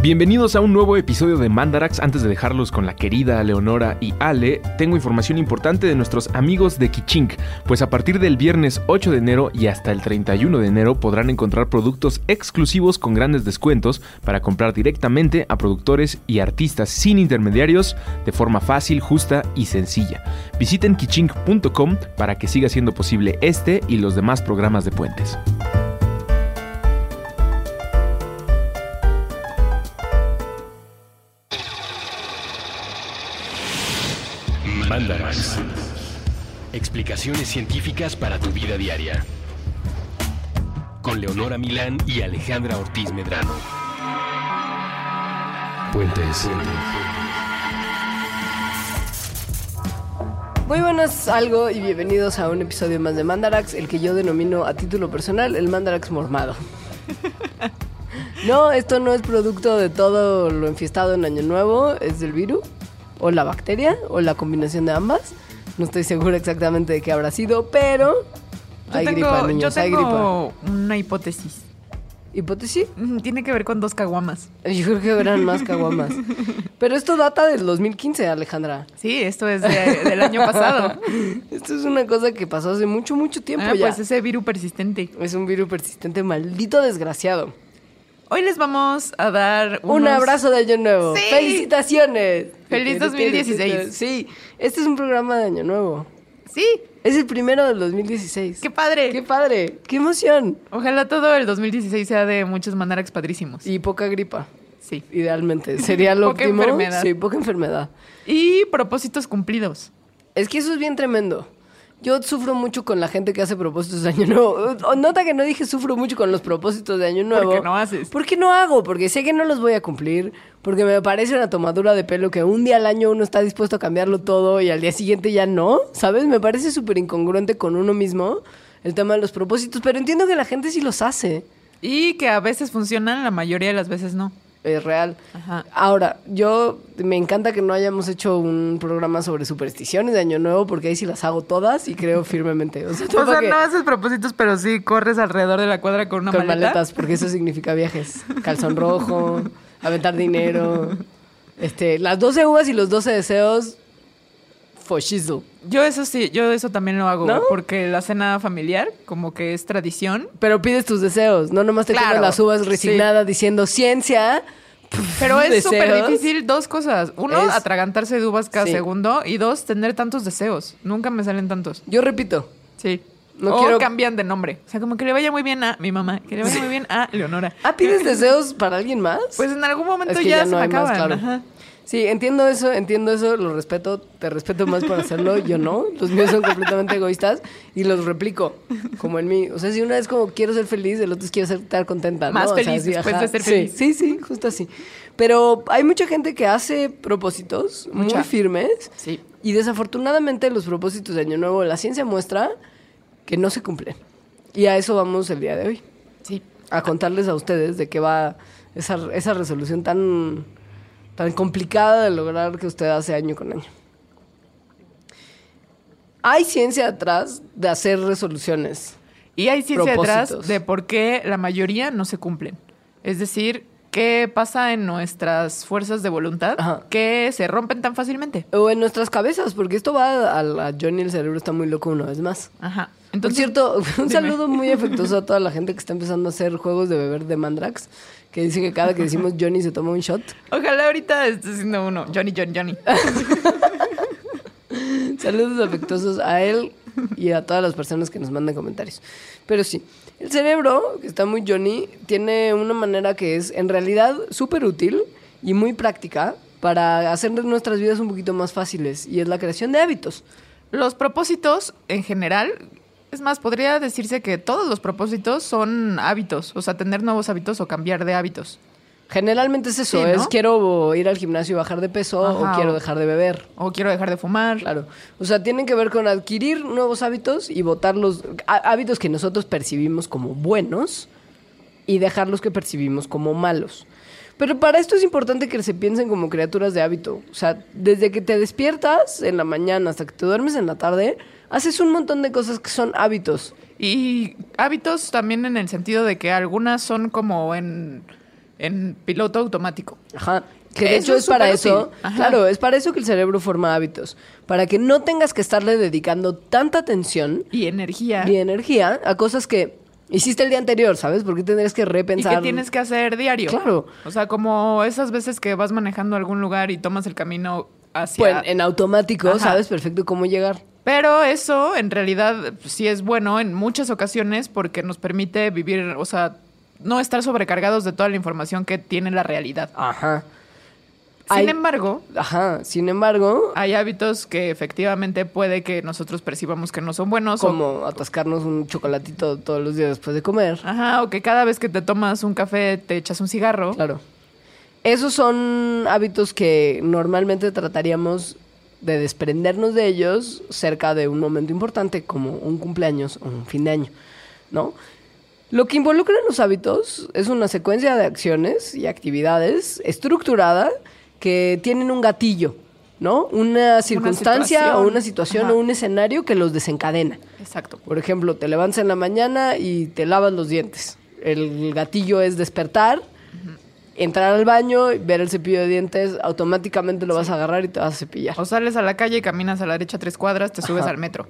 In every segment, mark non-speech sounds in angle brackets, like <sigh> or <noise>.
Bienvenidos a un nuevo episodio de Mandarax. Antes de dejarlos con la querida Leonora y Ale, tengo información importante de nuestros amigos de Kichink, pues a partir del viernes 8 de enero y hasta el 31 de enero podrán encontrar productos exclusivos con grandes descuentos para comprar directamente a productores y artistas sin intermediarios de forma fácil, justa y sencilla. Visiten kichink.com para que siga siendo posible este y los demás programas de puentes. Mandarax. Explicaciones científicas para tu vida diaria. Con Leonora Milán y Alejandra Ortiz Medrano. Puentes. Muy buenas algo y bienvenidos a un episodio más de Mandarax, el que yo denomino a título personal el Mandarax mormado. <laughs> No, esto no es producto de todo lo enfiestado en Año Nuevo, es del virus, o la bacteria, o la combinación de ambas. No estoy segura exactamente de qué habrá sido, pero Yo hay tengo, gripa, niños, yo hay gripa. tengo una hipótesis. ¿Hipótesis? Tiene que ver con dos caguamas. Yo creo que eran más caguamas. <laughs> Pero esto data del 2015, Alejandra. Sí, esto es de- del año pasado. <laughs> Esto es una cosa que pasó hace mucho, mucho tiempo Ah, ya. pues ese virus persistente. Es un virus persistente, maldito desgraciado. Hoy les vamos a dar Un abrazo de Año Nuevo. Sí. ¡Felicitaciones! Feliz 2016. Sí, este es un programa de Año Nuevo. Sí, Es el primero del 2016. qué padre. ¡Qué padre! ¡Qué emoción! Ojalá todo el 2016 sea de muchos mandarax padrísimos. Y poca gripa, Sí. idealmente. <laughs> Sería lo Poca óptimo. enfermedad. Sí, poca enfermedad. Y propósitos cumplidos. Es que eso es bien tremendo. Yo sufro mucho con la gente que hace propósitos de Año Nuevo. Nota que no dije sufro mucho con los propósitos de Año Nuevo. Porque no haces. ¿Por qué no hago? Porque sé que no los voy a cumplir. Porque me parece una tomadura de pelo que un día al año uno está dispuesto a cambiarlo todo y al día siguiente ya no. ¿Sabes? Me parece súper incongruente con uno mismo el tema de los propósitos. Pero entiendo que la gente sí los hace. Y que a veces funcionan, la mayoría de las veces no. Es real. Ajá. Ahora, yo me encanta que no hayamos hecho un programa sobre supersticiones de Año Nuevo porque ahí sí las hago todas y creo <laughs> firmemente. O sea, O sea, para que- no haces propósitos, pero sí corres alrededor de la cuadra con una con maleta. maletas, porque eso significa viajes. Calzón rojo, <laughs> aventar dinero. Este, las 12 uvas y los 12 deseos. For shizzle. Yo eso sí, yo eso también lo hago, ¿No? porque la cena familiar como que es tradición. Pero pides tus deseos, no nomás te Claro, comes las uvas sí. resignada diciendo ciencia. <laughs> Pero es súper difícil dos cosas. Uno, Es- atragantarse de uvas cada Sí. segundo. Y dos, tener tantos deseos. Nunca me salen tantos. Yo repito, Sí. No o quiero- cambian de nombre. O sea, como que le vaya muy bien a mi mamá, que le vaya muy bien a <laughs> Leonora. ¿ah, pides deseos para alguien más? Pues en algún momento Es que ya, ya se me hay más, acaban. claro. Ajá. Sí, entiendo eso, entiendo eso, lo respeto, te respeto más por hacerlo, yo no, los míos son completamente egoístas y los replico, como en mí. O sea, si una es como quiero ser feliz, el otro es quiero ser, estar contenta. ¿no? Más O sea, feliz sí, después ajá. de ser Sí, feliz. Sí, sí, justo así. Pero hay mucha gente que hace propósitos muy firmes Sí. y desafortunadamente los propósitos de Año Nuevo, la ciencia muestra que no se cumplen. Y a eso vamos el día de hoy Sí. a contarles a ustedes de qué va esa, esa resolución tan, tan complicada de lograr que usted hace año con año. Hay ciencia atrás de hacer resoluciones. Y hay ciencia detrás Propósitos. de por qué la mayoría no se cumplen. Es decir, qué pasa en nuestras fuerzas de voluntad Ajá. que se rompen tan fácilmente. O en nuestras cabezas, porque esto va a, Johnny el cerebro está muy loco una vez más. Ajá. Por Entonces, cierto, <laughs> un dime. saludo muy afectuoso a toda la gente que está empezando a hacer juegos de beber de Mandrax, que dice que cada que decimos Johnny se toma un shot. Ojalá ahorita esté haciendo uno. Johnny, Johnny, Johnny. <laughs> Saludos afectuosos a él y a todas las personas que nos mandan comentarios. Pero sí, el cerebro, que está muy Johnny, tiene una manera que es en realidad súper útil y muy práctica para hacer nuestras vidas un poquito más fáciles y es la creación de hábitos. Los propósitos, en general, es más, podría decirse que todos los propósitos son hábitos, o sea, tener nuevos hábitos o cambiar de hábitos. Generalmente es eso, Sí, ¿no? es quiero ir al gimnasio y bajar de peso Ajá, o quiero dejar de beber. O quiero dejar de fumar. Claro. O sea, tienen que ver con adquirir nuevos hábitos y votar los há- hábitos que nosotros percibimos como buenos y dejar los que percibimos como malos. Pero para esto es importante que se piensen como criaturas de hábito. O sea, desde que te despiertas en la mañana hasta que te duermes en la tarde, haces un montón de cosas que son hábitos. Y hábitos también en el sentido de que algunas son como en en piloto automático. Ajá. Que de Eso hecho es es para eso. Claro, es para eso que el cerebro forma hábitos. Para que no tengas que estarle dedicando tanta atención Y energía. y energía a cosas que hiciste el día anterior, ¿sabes? Porque tendrías que Y repensar. que tienes que hacer diario. Claro. O sea, como esas veces que vas manejando a algún lugar y tomas el camino hacia... Pues, en automático, Ajá. sabes perfecto cómo llegar. Pero eso en realidad sí es bueno en muchas ocasiones porque nos permite vivir, o sea, no estar sobrecargados de toda la información que tiene la realidad. Ajá. Sin Hay- embargo, Ajá. Sin embargo, hay hábitos que efectivamente puede que nosotros percibamos que no son buenos. o- como atascarnos un chocolatito todos los días después de comer. Ajá, o que cada vez que te tomas un café te echas un cigarro. Claro. Esos son hábitos que normalmente trataríamos de desprendernos de ellos cerca de un momento importante como un cumpleaños o un fin de año, ¿no? Lo que involucran los hábitos es una secuencia de acciones y actividades estructurada que tienen un gatillo, ¿no? Una circunstancia o una situación Ajá. o un escenario que los desencadena. Exacto. Por ejemplo, te levantas en la mañana y te lavas los dientes. El gatillo es despertar, entrar al baño, ver el cepillo de dientes, automáticamente lo vas a agarrar y te vas a cepillar. O sales a la calle y caminas a la derecha tres cuadras, te subes Ajá. al metro.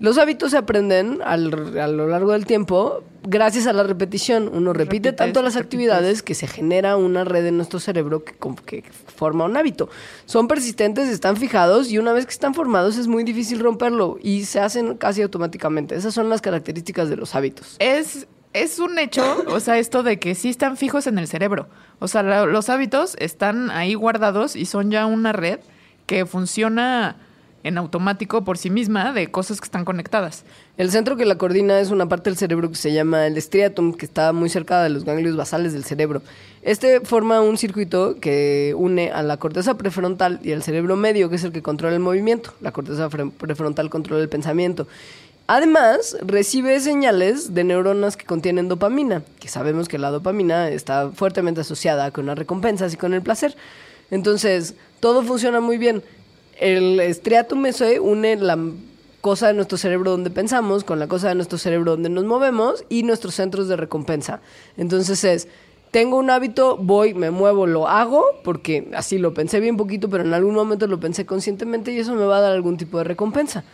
Los hábitos se aprenden al- a lo largo del tiempo gracias a la repetición. Uno repite Repites, tanto las repites. actividades que se genera una red en nuestro cerebro que, que forma un hábito. Son persistentes, están fijados y una vez que están formados es muy difícil romperlo y se hacen casi automáticamente. Esas son las características de los hábitos. Es, es un hecho, o sea, esto de que sí están fijos en el cerebro. O sea, los hábitos están ahí guardados y son ya una red que funciona en automático por sí misma de cosas que están conectadas. El centro que la coordina es una parte del cerebro que se llama el striatum, que está muy cerca de los ganglios basales del cerebro. Este forma un circuito que une a la corteza prefrontal y al cerebro medio, que es el que controla el movimiento. La corteza prefrontal controla el pensamiento. Además, recibe señales de neuronas que contienen dopamina, que sabemos que la dopamina está fuertemente asociada con las recompensas y con el placer. Entonces, todo funciona muy bien. El striatum ese une la cosa de nuestro cerebro donde pensamos con la cosa de nuestro cerebro donde nos movemos y nuestros centros de recompensa. Entonces es, tengo un hábito, voy, me muevo, lo hago, porque así lo pensé bien poquito, pero en algún momento lo pensé conscientemente y eso me va a dar algún tipo de recompensa.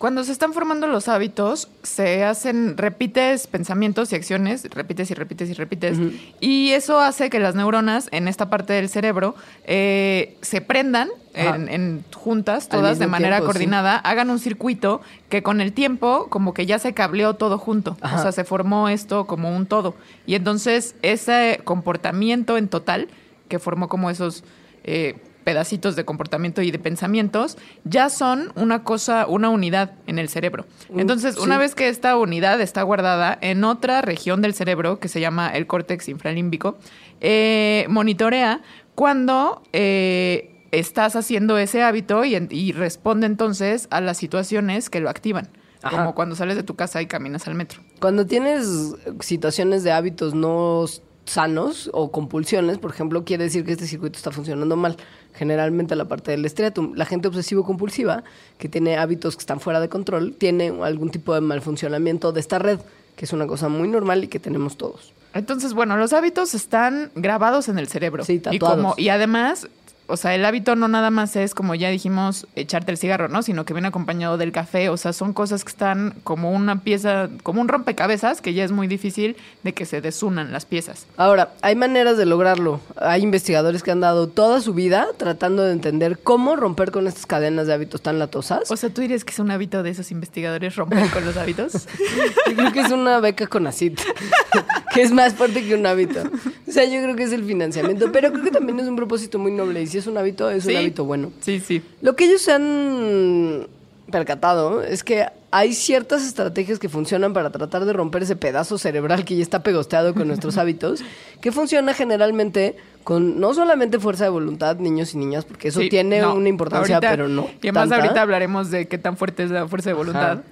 Cuando se están formando los hábitos, se hacen, repites pensamientos y acciones, repites y repites y repites, y eso hace que las neuronas en esta parte del cerebro eh, se prendan en, en juntas, todas de manera tiempo, sí. coordinada, hagan un circuito que con el tiempo como que ya se cableó todo junto, Ajá. o sea, se formó esto como un todo. Y entonces ese comportamiento en total, que formó como esos... eh, pedacitos de comportamiento y de pensamientos, ya son una cosa, una unidad en el cerebro. Entonces, sí. una vez que esta unidad está guardada en otra región del cerebro que se llama el córtex infralímbico, eh, monitorea cuando eh, estás haciendo ese hábito y, responde entonces a las situaciones que lo activan. Ajá. Como cuando sales de tu casa y caminas al metro. Cuando tienes situaciones de hábitos no sanos o compulsiones, por ejemplo, quiere decir que este circuito está funcionando mal. Generalmente la parte del estriatum. La gente obsesivo-compulsiva, que tiene hábitos que están fuera de control, tiene algún tipo de malfuncionamiento de esta red, que es una cosa muy normal y que tenemos todos. Entonces, bueno, los hábitos están grabados en el cerebro. Sí, y, tatuados. como, y además, o sea, el hábito no nada más es, como ya dijimos, echarte el cigarro, ¿no? Sino que viene acompañado del café. O sea, son cosas que están como una pieza, como un rompecabezas, que ya es muy difícil de que se desunan las piezas. Ahora, hay maneras de lograrlo. Hay investigadores que han dado toda su vida tratando de entender cómo romper con estas cadenas de hábitos tan latosas. O sea, ¿tú dirías que es un hábito de esos investigadores romper con los hábitos? <laughs> Yo creo que es una beca con ACID, <laughs> que es más fuerte que un hábito. O sea, yo creo que es el financiamiento, pero creo que también es un propósito muy noble. Y si es un hábito, es un hábito bueno. Sí, sí. Lo que ellos se han percatado es que hay ciertas estrategias que funcionan para tratar de romper ese pedazo cerebral que ya está pegosteado con nuestros <laughs> hábitos, que funciona generalmente con no solamente fuerza de voluntad, niños y niñas, porque eso Sí, tiene no. una importancia, Ahorita- pero no. Y además tanta. ahorita hablaremos de qué tan fuerte es la fuerza de voluntad. Ajá.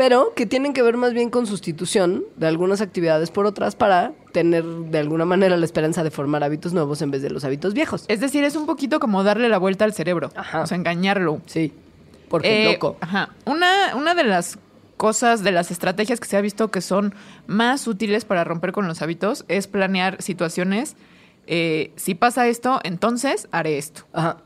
Pero que tienen que ver más bien con sustitución de algunas actividades por otras para tener de alguna manera la esperanza de formar hábitos nuevos en vez de los hábitos viejos. Es decir, es un poquito como darle la vuelta al cerebro. Ajá. O sea, engañarlo. Sí, porque Eh, loco. Ajá. Una, una de las cosas, de las estrategias que se ha visto que son más útiles para romper con los hábitos es planear situaciones eh, si pasa esto, entonces haré esto. Ajá.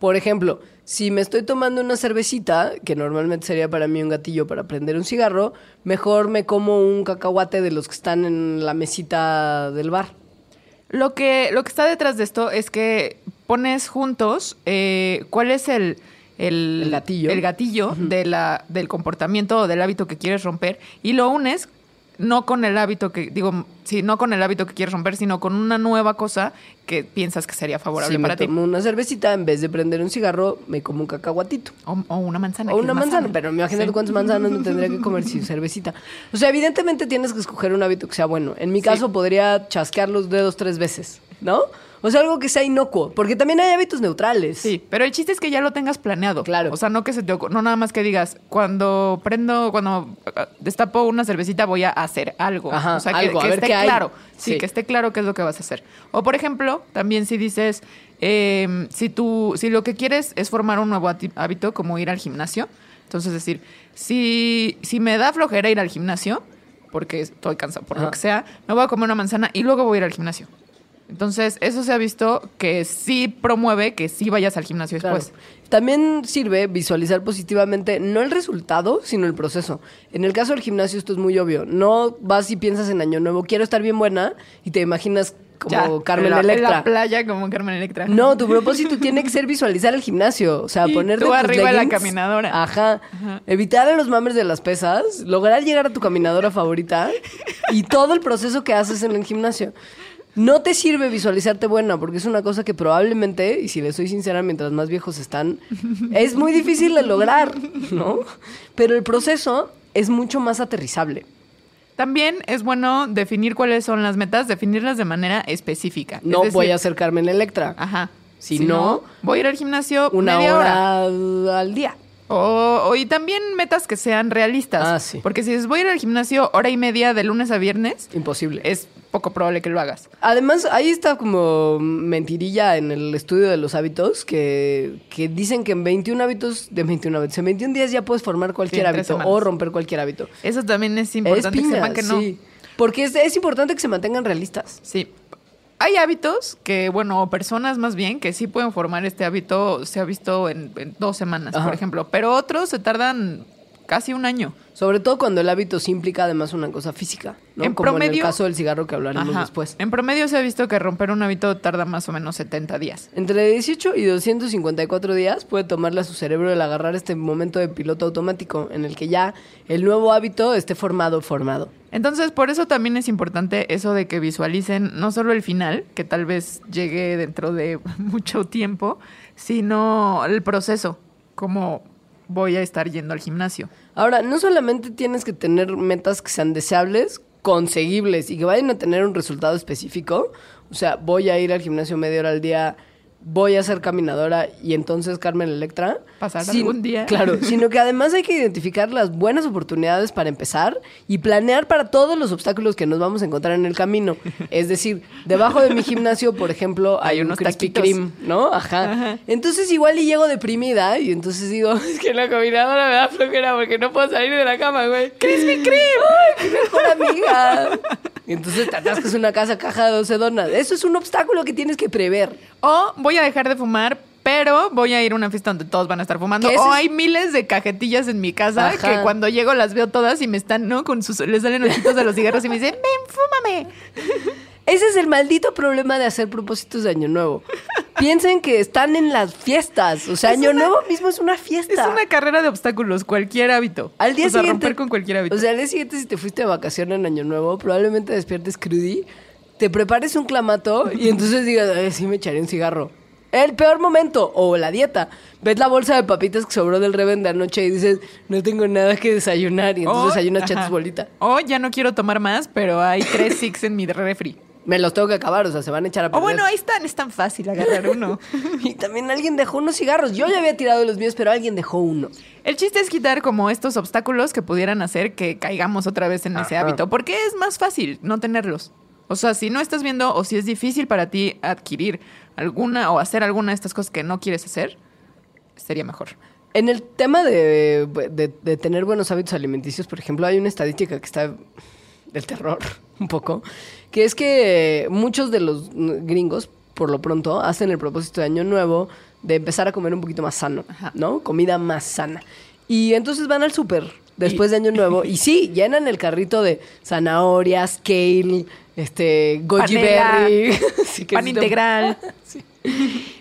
Por ejemplo, si me estoy tomando una cervecita, que normalmente sería para mí un gatillo para prender un cigarro, mejor me como un cacahuate de los que están en la mesita del bar. Lo que, lo que está detrás de esto es que pones juntos eh, cuál es el, el, El gatillo. el gatillo de la, del comportamiento o del hábito que quieres romper y lo unes no con el hábito que, digo, sí, no con el hábito que quieres romper, sino con una nueva cosa que piensas que sería favorable Si para me ti. tomo una cervecita, en vez de prender un cigarro, me como un cacahuatito. O, o una manzana. O una manzana, pero imagínate Sí. cuántas manzanas me tendría que comer si cervecita. O sea, evidentemente tienes que escoger un hábito que sea bueno. En mi caso podría chasquear los dedos tres veces, ¿no? O sea, algo que sea inocuo, porque también hay hábitos neutrales. Sí, pero el chiste es que ya lo tengas planeado. Claro. O sea, no que se te ocu- no nada más que digas, cuando prendo, cuando ah, destapo una cervecita voy a hacer algo. Ajá, o sea, que, algo, que esté claro. Sí, Sí. que esté claro qué es lo que vas a hacer. O por ejemplo, también si dices, eh, si tú, si lo que quieres es formar un nuevo hábito como ir al gimnasio, entonces decir, si, si me da flojera ir al gimnasio, porque estoy cansado, por Ajá. lo que sea, me voy a comer una manzana y luego voy a ir al gimnasio. Entonces, eso se ha visto que sí promueve que sí vayas al gimnasio Claro. después. También sirve visualizar positivamente no el resultado, sino el proceso. En el caso del gimnasio esto es muy obvio. No vas y piensas en Año Nuevo, quiero estar bien buena y te imaginas como Ya, Carmen en la, en Electra. la playa como Carmen Electra. No, tu propósito <laughs> tiene que ser visualizar el gimnasio. O sea, Y ponerte tú tus arriba de la caminadora. Ajá. Evitar a los mames de las pesas, lograr llegar a tu caminadora favorita y todo el proceso que haces en el gimnasio. No te sirve visualizarte buena, porque es una cosa que probablemente, y si le soy sincera, mientras más viejos están, <laughs> es muy difícil de lograr, ¿no? Pero el proceso es mucho más aterrizable. También es bueno definir cuáles son las metas, definirlas de manera específica. No Es voy a ser Carmen Electra. Ajá. Si no, voy a ir al gimnasio Una media hora. hora al día. O, o- y también metas que sean realistas. Ah, sí. Porque si dices voy a ir al gimnasio hora y media de lunes a viernes, Imposible. es poco probable que lo hagas. Además, ahí está como mentirilla en el estudio de los hábitos que, que dicen que en 21 hábitos, de 21 hábitos, en 21 días ya puedes formar cualquier Sí, hábito o romper cualquier hábito. Eso también es Es importante que piña, sepan que no. sí. Porque es, es importante que se mantengan realistas. Sí. Hay hábitos que, bueno, o personas más bien, que sí pueden formar este hábito, se ha visto en, en dos semanas, Ajá. por ejemplo, pero otros se tardan casi un año. Sobre todo cuando el hábito sí implica además una cosa física, ¿no? En Como en el promedio- caso del cigarro que hablaremos Ajá. después. En promedio se ha visto que romper un hábito tarda más o menos 70 días. Entre 18 y 254 días puede tomarle a su cerebro el agarrar este momento de piloto automático en el que ya el nuevo hábito esté formado, formado. Entonces, por eso también es importante eso de que visualicen no solo el final, que tal vez llegue dentro de <laughs> mucho tiempo, sino el proceso, como voy a estar yendo al gimnasio. Ahora, no solamente tienes que tener metas que sean deseables, conseguibles y que vayan a tener un resultado específico. O sea, voy a ir al gimnasio media hora al día, voy a ser caminadora y entonces Carmen Electra. Pasar algún día. Claro, <laughs> sino que además hay que identificar las buenas oportunidades para empezar y planear para todos los obstáculos que nos vamos a encontrar en el camino. Es decir, debajo de mi gimnasio, por ejemplo, <laughs> hay, Hay un unos Krispy. Kreme, ¿no? Ajá. Entonces igual y llego deprimida y entonces digo, <laughs> es que la caminadora me da flojera porque no puedo salir de la cama, güey. ¡Krispy Kreme! ¡Ay, mi mejor amiga! Y entonces te atascas una casa caja de 12 donas. Eso es un obstáculo que tienes que prever. O voy a dejar de fumar, pero voy a ir a una fiesta donde todos van a estar fumando. O hay miles de cajetillas en mi casa Ajá. que cuando llego las veo todas y me están, ¿no? Con sus, les salen ojitos de los cigarros y me dicen, ven, fúmame. <laughs> Ese es el maldito problema de hacer propósitos de Año Nuevo. <laughs> Piensen que están en las fiestas. O sea, Es Año una- Nuevo mismo es una fiesta. Es una carrera de obstáculos, cualquier hábito. Al día o sea, siguiente. romper con cualquier hábito. O sea, al día siguiente, si te fuiste de vacaciones en Año Nuevo, probablemente despiertes crudy, te prepares un clamato y entonces digas, "Ay, sí me echaré un cigarro. El peor momento, o la dieta. Ves la bolsa de papitas que sobró del Reven de anoche y dices, no tengo nada que desayunar. Y entonces O- desayunas ajá. chatos bolita. O ya no quiero tomar más, pero hay tres <laughs> six en mi refri. Me los tengo que acabar, o sea, se van a echar a O perder. bueno, ahí están, es tan fácil agarrar uno. <laughs> Y también alguien dejó unos cigarros. Yo ya había tirado los míos, pero alguien dejó uno. El chiste es quitar como estos obstáculos que pudieran hacer que caigamos otra vez en ese hábito, porque es más fácil no tenerlos. O sea, si no estás viendo o si es difícil para ti adquirir alguna o hacer alguna de estas cosas que no quieres hacer, sería mejor. En el tema de, de- de tener buenos hábitos alimenticios, por ejemplo, hay una estadística que está del terror. <laughs> un poco, que es que muchos de los gringos, por lo pronto, hacen el propósito de Año Nuevo de empezar a comer un poquito más sano, Ajá. ¿no? Comida más sana. Y entonces van al súper después de Año Nuevo y sí, llenan el carrito de zanahorias, kale, este, goji Panela, berry, <laughs> sí, que Pan <laughs> sí integral.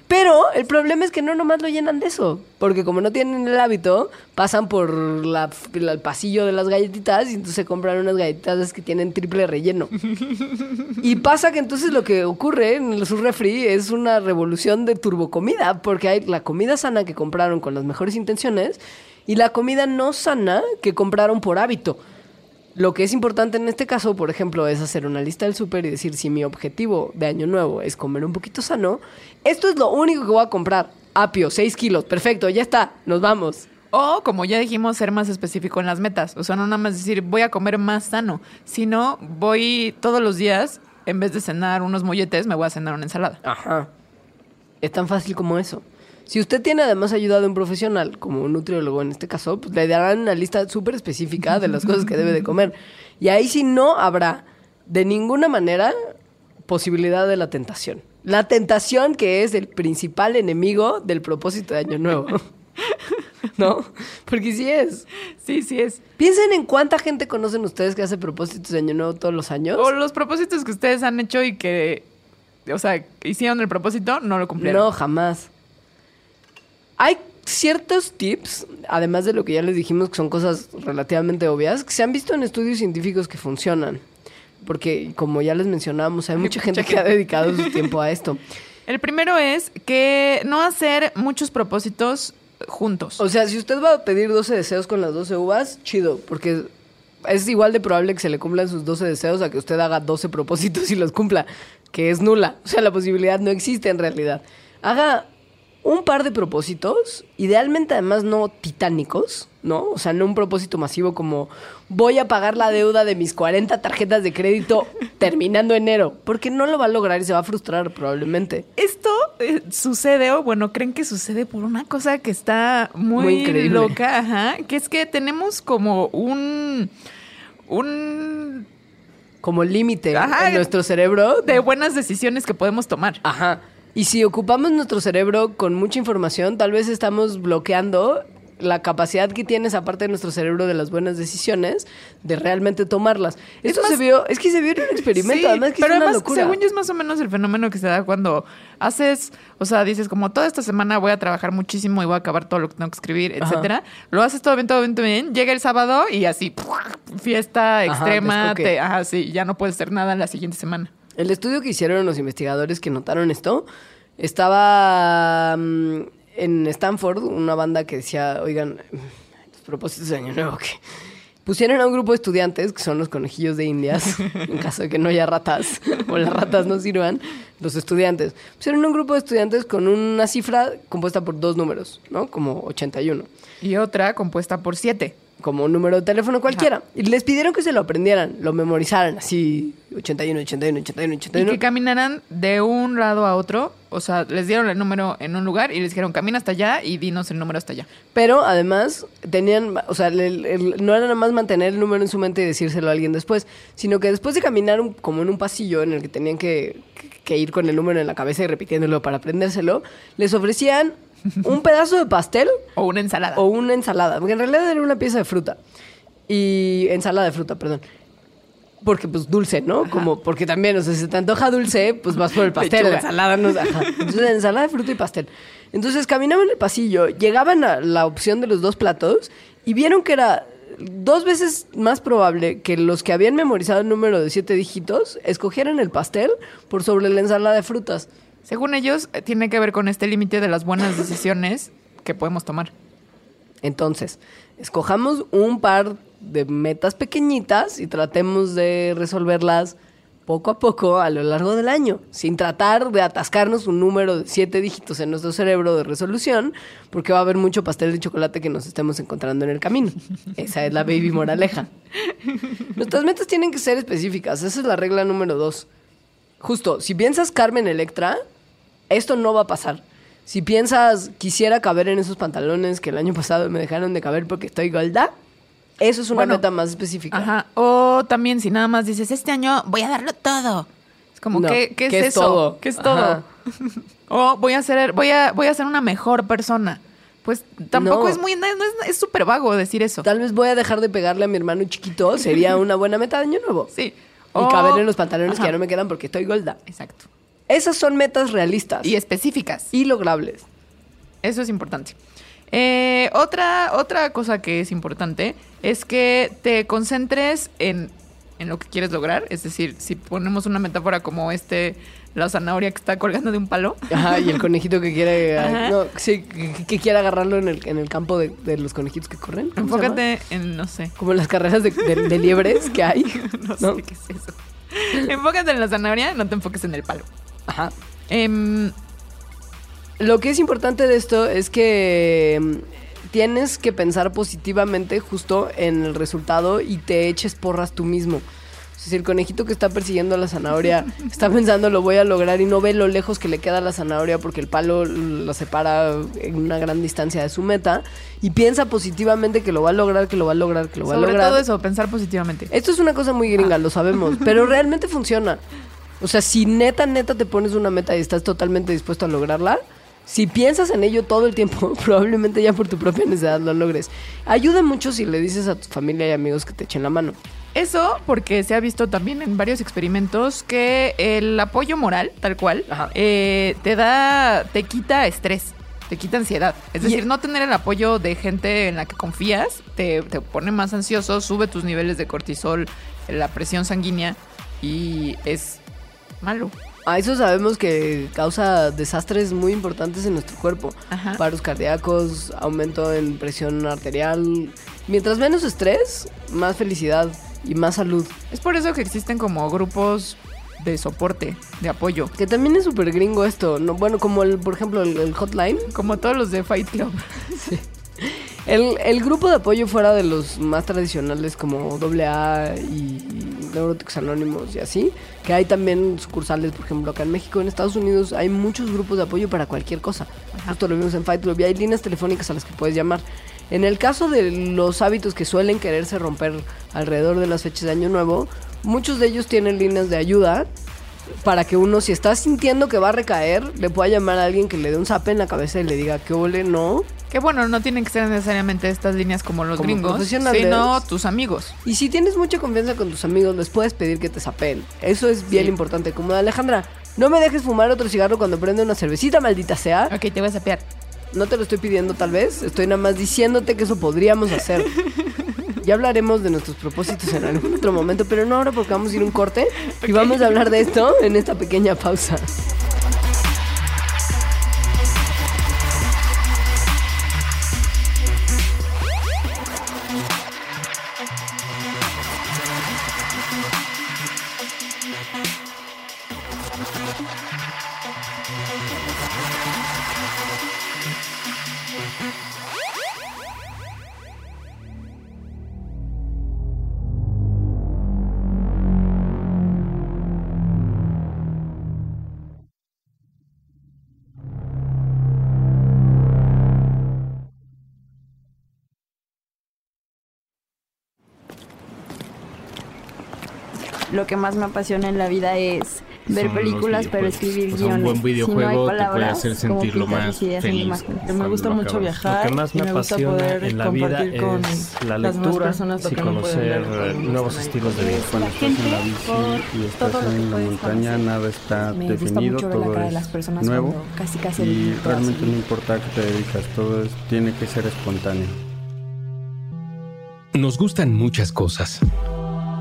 Pero el problema es que no nomás lo llenan de eso, porque como no tienen el hábito, pasan por la- la- el pasillo de las galletitas y entonces se compran unas galletitas que tienen triple relleno. Y pasa que entonces lo que ocurre en su refri es una revolución de turbocomida, porque hay la comida sana que compraron con las mejores intenciones y la comida no sana que compraron por hábito. Lo que es importante en este caso, por ejemplo, es hacer una lista del súper y decir si mi objetivo de año nuevo es comer un poquito sano, esto es lo único que voy a comprar. Apio, 6 kilos, perfecto, ya está, nos vamos. O, como ya dijimos, ser más específico en las metas. O sea, no nada más decir voy a comer más sano, sino voy todos los días, en vez de cenar unos molletes, me voy a cenar una ensalada. Ajá. Es tan fácil como eso. Si usted tiene además ayuda de un profesional, como un nutriólogo en este caso, pues le darán una lista súper específica de las cosas que debe de comer. Y ahí sí no habrá de ninguna manera posibilidad de la tentación. La tentación que es el principal enemigo del propósito de Año Nuevo. <laughs> ¿No? Porque sí es. Sí, sí es. Piensen en cuánta gente conocen ustedes que hace propósitos de Año Nuevo todos los años. O los propósitos que ustedes han hecho y que, o sea, hicieron el propósito, no lo cumplieron. No, jamás. Hay ciertos tips, además de lo que ya les dijimos, que son cosas relativamente obvias, que se han visto en estudios científicos que funcionan. Porque, como ya les mencionábamos, hay mucha gente que ha dedicado su tiempo a esto. <laughs> El primero es que no hacer muchos propósitos juntos. O sea, si usted va a pedir 12 deseos con las 12 uvas, chido, porque es igual de probable que se le cumplan sus 12 deseos a que usted haga 12 propósitos y los cumpla, que es nula. O sea, la posibilidad no existe en realidad. Haga un par de propósitos, idealmente además no titánicos, ¿no? O sea, no un propósito masivo como voy a pagar la deuda de mis 40 tarjetas de crédito <laughs> terminando enero, porque no lo va a lograr y se va a frustrar probablemente. Esto eh, sucede, o bueno, creen que sucede por una cosa que está muy, Muy increíble. loca, ajá, que es que tenemos como un un Como límite en nuestro cerebro de buenas decisiones que podemos tomar. Ajá. Y si ocupamos nuestro cerebro con mucha información, tal vez estamos bloqueando la capacidad que tiene esa parte de nuestro cerebro de las buenas decisiones, de realmente tomarlas. Esto más- se vio, es que se vio en un experimento, Sí, además que pero es una además, locura. según yo, es más o menos el fenómeno que se da cuando haces, o sea, dices como toda esta semana voy a trabajar muchísimo y voy a acabar todo lo que tengo que escribir, Ajá. etcétera. Lo haces todo bien, todo bien, todo bien. Llega el sábado y así, fiesta extrema, descoque. te- ajá, sí, ya no puedes hacer nada la siguiente semana. El estudio que hicieron los investigadores que notaron esto estaba mm, en Stanford, una banda que decía, oigan, los propósitos de Año Nuevo, que pusieron a un grupo de estudiantes, que son los conejillos de indias, <laughs> en caso de que no haya ratas o las ratas no sirvan, los estudiantes. Pusieron un grupo de estudiantes con una cifra compuesta por dos números, ¿no? Como 81 Y otra compuesta por siete. Como un número de teléfono cualquiera. Y les pidieron que se lo aprendieran, lo memorizaran, así 81, 81, 81, Y 81. que caminaran de un lado a otro. O sea, les dieron el número en un lugar y les dijeron, camina hasta allá y dinos el número hasta allá. Pero además tenían, o sea, el- el- no era nada más mantener el número en su mente y decírselo a alguien después, sino que después de caminar un- como en un pasillo en el que tenían que, que ir con el número en la cabeza y repitiéndolo para aprendérselo, les ofrecían un pedazo de pastel O una ensalada. o una ensalada, porque en realidad era una pieza de fruta. Y ensalada de fruta, perdón. Porque pues dulce, ¿no? Como porque también, o sea, si te antoja dulce, pues vas por el <laughs> pastel, la ensalada no, ajá. <laughs> Entonces, ensalada de fruta y pastel. Entonces, caminaban en el pasillo, llegaban a la opción de los dos platos y vieron que era dos veces más probable que los que habían memorizado el número de siete dígitos escogieran el pastel por sobre la ensalada de frutas. Según ellos, eh, tiene que ver con este límite de las buenas decisiones que podemos tomar. Entonces, escojamos un par de metas pequeñitas y tratemos de resolverlas poco a poco a lo largo del año, sin tratar de atascarnos un número de siete dígitos en nuestro cerebro de resolución, porque va a haber mucho pastel de chocolate que nos estemos encontrando en el camino. Esa es la baby moraleja. Nuestras metas tienen que ser específicas, esa es la regla número dos. Justo, si piensas Carmen Electra, esto no va a pasar. Si piensas quisiera caber en esos pantalones que el año <laughs> pasado me dejaron de caber porque estoy gorda, Eso es una Bueno, meta más específica. Ajá. O también si nada más dices, este año voy a darlo todo. Es como, No, ¿qué, qué es, ¿qué es eso? todo? ¿Qué es todo? <laughs> o voy a ser, voy a, voy a ser una mejor persona. Pues tampoco No. es muy, no es súper vago decir eso. Tal vez voy a dejar de pegarle a mi hermano chiquito. Sería <laughs> una buena meta de año nuevo. Sí. Y caber en los pantalones que Ajá. ya no me quedan porque estoy golda. Exacto. Esas son metas realistas Y y, específicas. logrables. Eso es importante. Eh, otra, otra cosa que es importante es que te concentres en, en lo que quieres lograr. Es decir, si ponemos una metáfora como este, la zanahoria que está colgando de un palo. Ajá, y el conejito que quiere, <laughs> no, sí, que, que quiere agarrarlo en el, en el campo de, de los conejitos que corren. Enfócate en, no sé, Como en las carreras de, de- de liebres que hay. no, <laughs> ¿no? sé qué es eso. Enfócate en la zanahoria, no te enfoques en el palo. Ajá. Em, Lo que es importante de esto es que mm, tienes que pensar positivamente justo en el resultado y te eches porras tú mismo. Es decir, el conejito que está persiguiendo a la zanahoria <laughs> está pensando lo voy a lograr y no ve lo lejos que le queda la zanahoria porque el palo lo separa en una gran distancia de su meta y piensa positivamente que lo va a lograr, que lo va a lograr, que lo va a sobre lograr. todo eso, pensar positivamente. Esto es una cosa muy gringa, lo sabemos, pero realmente funciona. O sea, si neta, neta te pones una meta y estás totalmente dispuesto a lograrla, si piensas en ello todo el tiempo, <laughs> probablemente ya por tu propia necesidad lo logres. Ayuda mucho si le dices a tu familia y amigos que te echen la mano. Eso porque se ha visto también en varios experimentos que el apoyo moral, tal cual, eh, te da, te quita estrés, te quita ansiedad. Es Y- decir, no tener el apoyo de gente en la que confías te, te pone más ansioso, sube tus niveles de cortisol, la presión sanguínea y es malo. A eso sabemos que causa desastres muy importantes en nuestro cuerpo. Ajá. Paros cardíacos, aumento en presión arterial. Mientras menos estrés, más felicidad y más salud. Es por eso que existen como grupos de soporte, de apoyo. Que también es súper gringo esto, ¿no? Bueno, como el, por ejemplo, el, el hotline. Como todos los de Fight Club. <laughs> El, el grupo de apoyo fuera de los más tradicionales como AA y Neurotics Anónimos y así, que hay también sucursales, por ejemplo, acá en México, en Estados Unidos, hay muchos grupos de apoyo para cualquier cosa. Justo lo vimos en Fight Club y hay líneas telefónicas a las que puedes llamar. En el caso de los hábitos que suelen quererse romper alrededor de las fechas de Año Nuevo, muchos de ellos tienen líneas de ayuda para que uno, si está sintiendo que va a recaer, le pueda llamar a alguien que le dé un zape en la cabeza y le diga que ole, no, Que bueno, no tienen que ser necesariamente estas líneas como los Como gringos, sino tus amigos. Y si tienes mucha confianza con tus amigos, les puedes pedir que te sapeen. Eso es bien Sí. importante. Como Alejandra, no me dejes fumar otro cigarro cuando prende una cervecita, maldita sea. Ok, te voy a sapear. No te lo estoy pidiendo tal vez, estoy nada más diciéndote que eso podríamos hacer. <laughs> Ya hablaremos de nuestros propósitos en algún otro momento, pero no ahora porque vamos a ir un corte y vamos a hablar de esto en esta pequeña pausa. Lo que más me apasiona en la vida es ver Son películas, pero escribir O sea, un guiones. buen Si no hay videojuego te puede palabras, hacer ¿cómo sentir lo más feliz. imágenes? Me gusta lo mucho acabas. viajar. Lo que más me gusta apasiona en la vida es la lectura y que conocer no nuevos están ahí. estilos de vida. Cuando estás en la bici y estás que en la montaña conocer. nada está Me definido, todo cara de las es personas nuevo casi casi y realmente así. no importa a qué te dedicas, todo es- tiene que ser espontáneo. Nos gustan muchas cosas.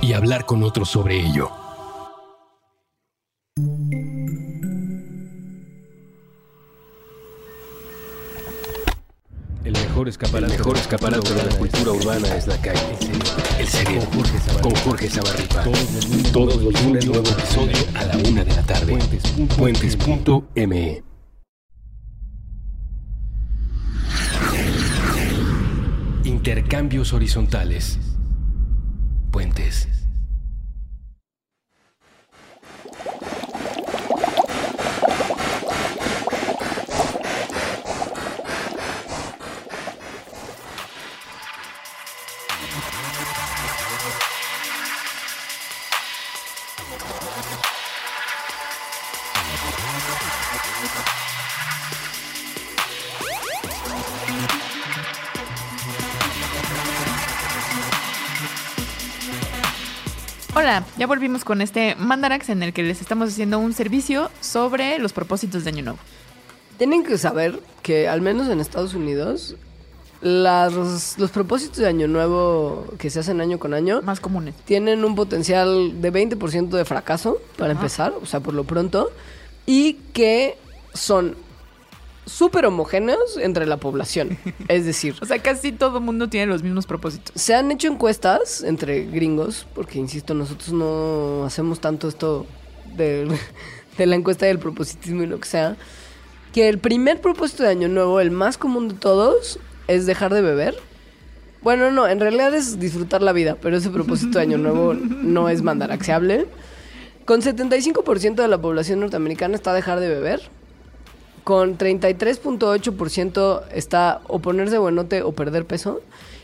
y hablar con otros sobre ello. El mejor escaparate, El mejor escaparate de la cultura urbana es la calle. El cerebro. Con Jorge Zabarripa. Todos los lunes nuevo episodio a la una de la tarde. Puentes.me Intercambios horizontales. Puentes. Ya volvimos con este Mandarax en el que les estamos haciendo un servicio sobre los propósitos de Año Nuevo. Tienen que saber que al menos en Estados Unidos las- los propósitos de año nuevo que se hacen año con año Más comunes. tienen un potencial de 20% de fracaso para empezar, o sea, por lo pronto, y que son súper homogéneos entre la población. <laughs> Es decir, O sea, casi todo el mundo tiene los mismos propósitos. se han hecho encuestas entre gringos, porque insisto, nosotros no hacemos tanto esto de, <laughs> de la encuesta del propositismo y lo que sea, que el primer propósito de año nuevo, el más común de todos, es dejar de beber. Bueno, no, en realidad es disfrutar la vida, pero ese propósito de año nuevo <laughs> no es mandaraxeable. Con 75% de la población norteamericana está dejar de beber. Con 33.8% está o ponerse buenote o perder peso.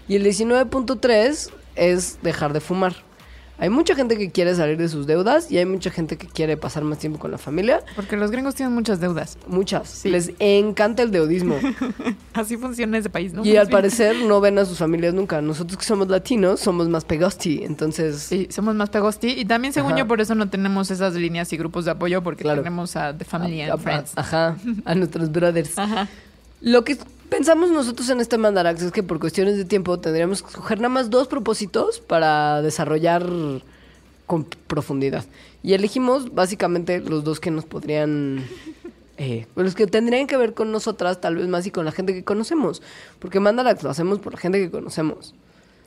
Y el 19.3% es dejar de fumar. Hay mucha gente que quiere salir de sus deudas y hay mucha gente que quiere pasar más tiempo con la familia. Porque los gringos tienen muchas deudas. Muchas. Sí. Les encanta el deudismo. <laughs> Así funciona ese país, ¿no? y al parecer no ven a sus familias nunca. Nosotros que somos latinos somos más pegosti. Entonces, Sí, somos más pegosti. Y también, según Ajá. yo, por eso no tenemos esas líneas y grupos de apoyo, porque Claro. tenemos a The Family a- and a- Friends. Ajá, a nuestros brothers. <laughs> Ajá. Lo que pensamos nosotros en este Mandarax es que por cuestiones de tiempo tendríamos que escoger nada más dos propósitos para desarrollar con profundidad. Y elegimos básicamente los dos que nos podrían... Eh, los que tendrían que ver con nosotras, tal vez más y con la gente que conocemos. Porque Mandarax lo hacemos por la gente que conocemos.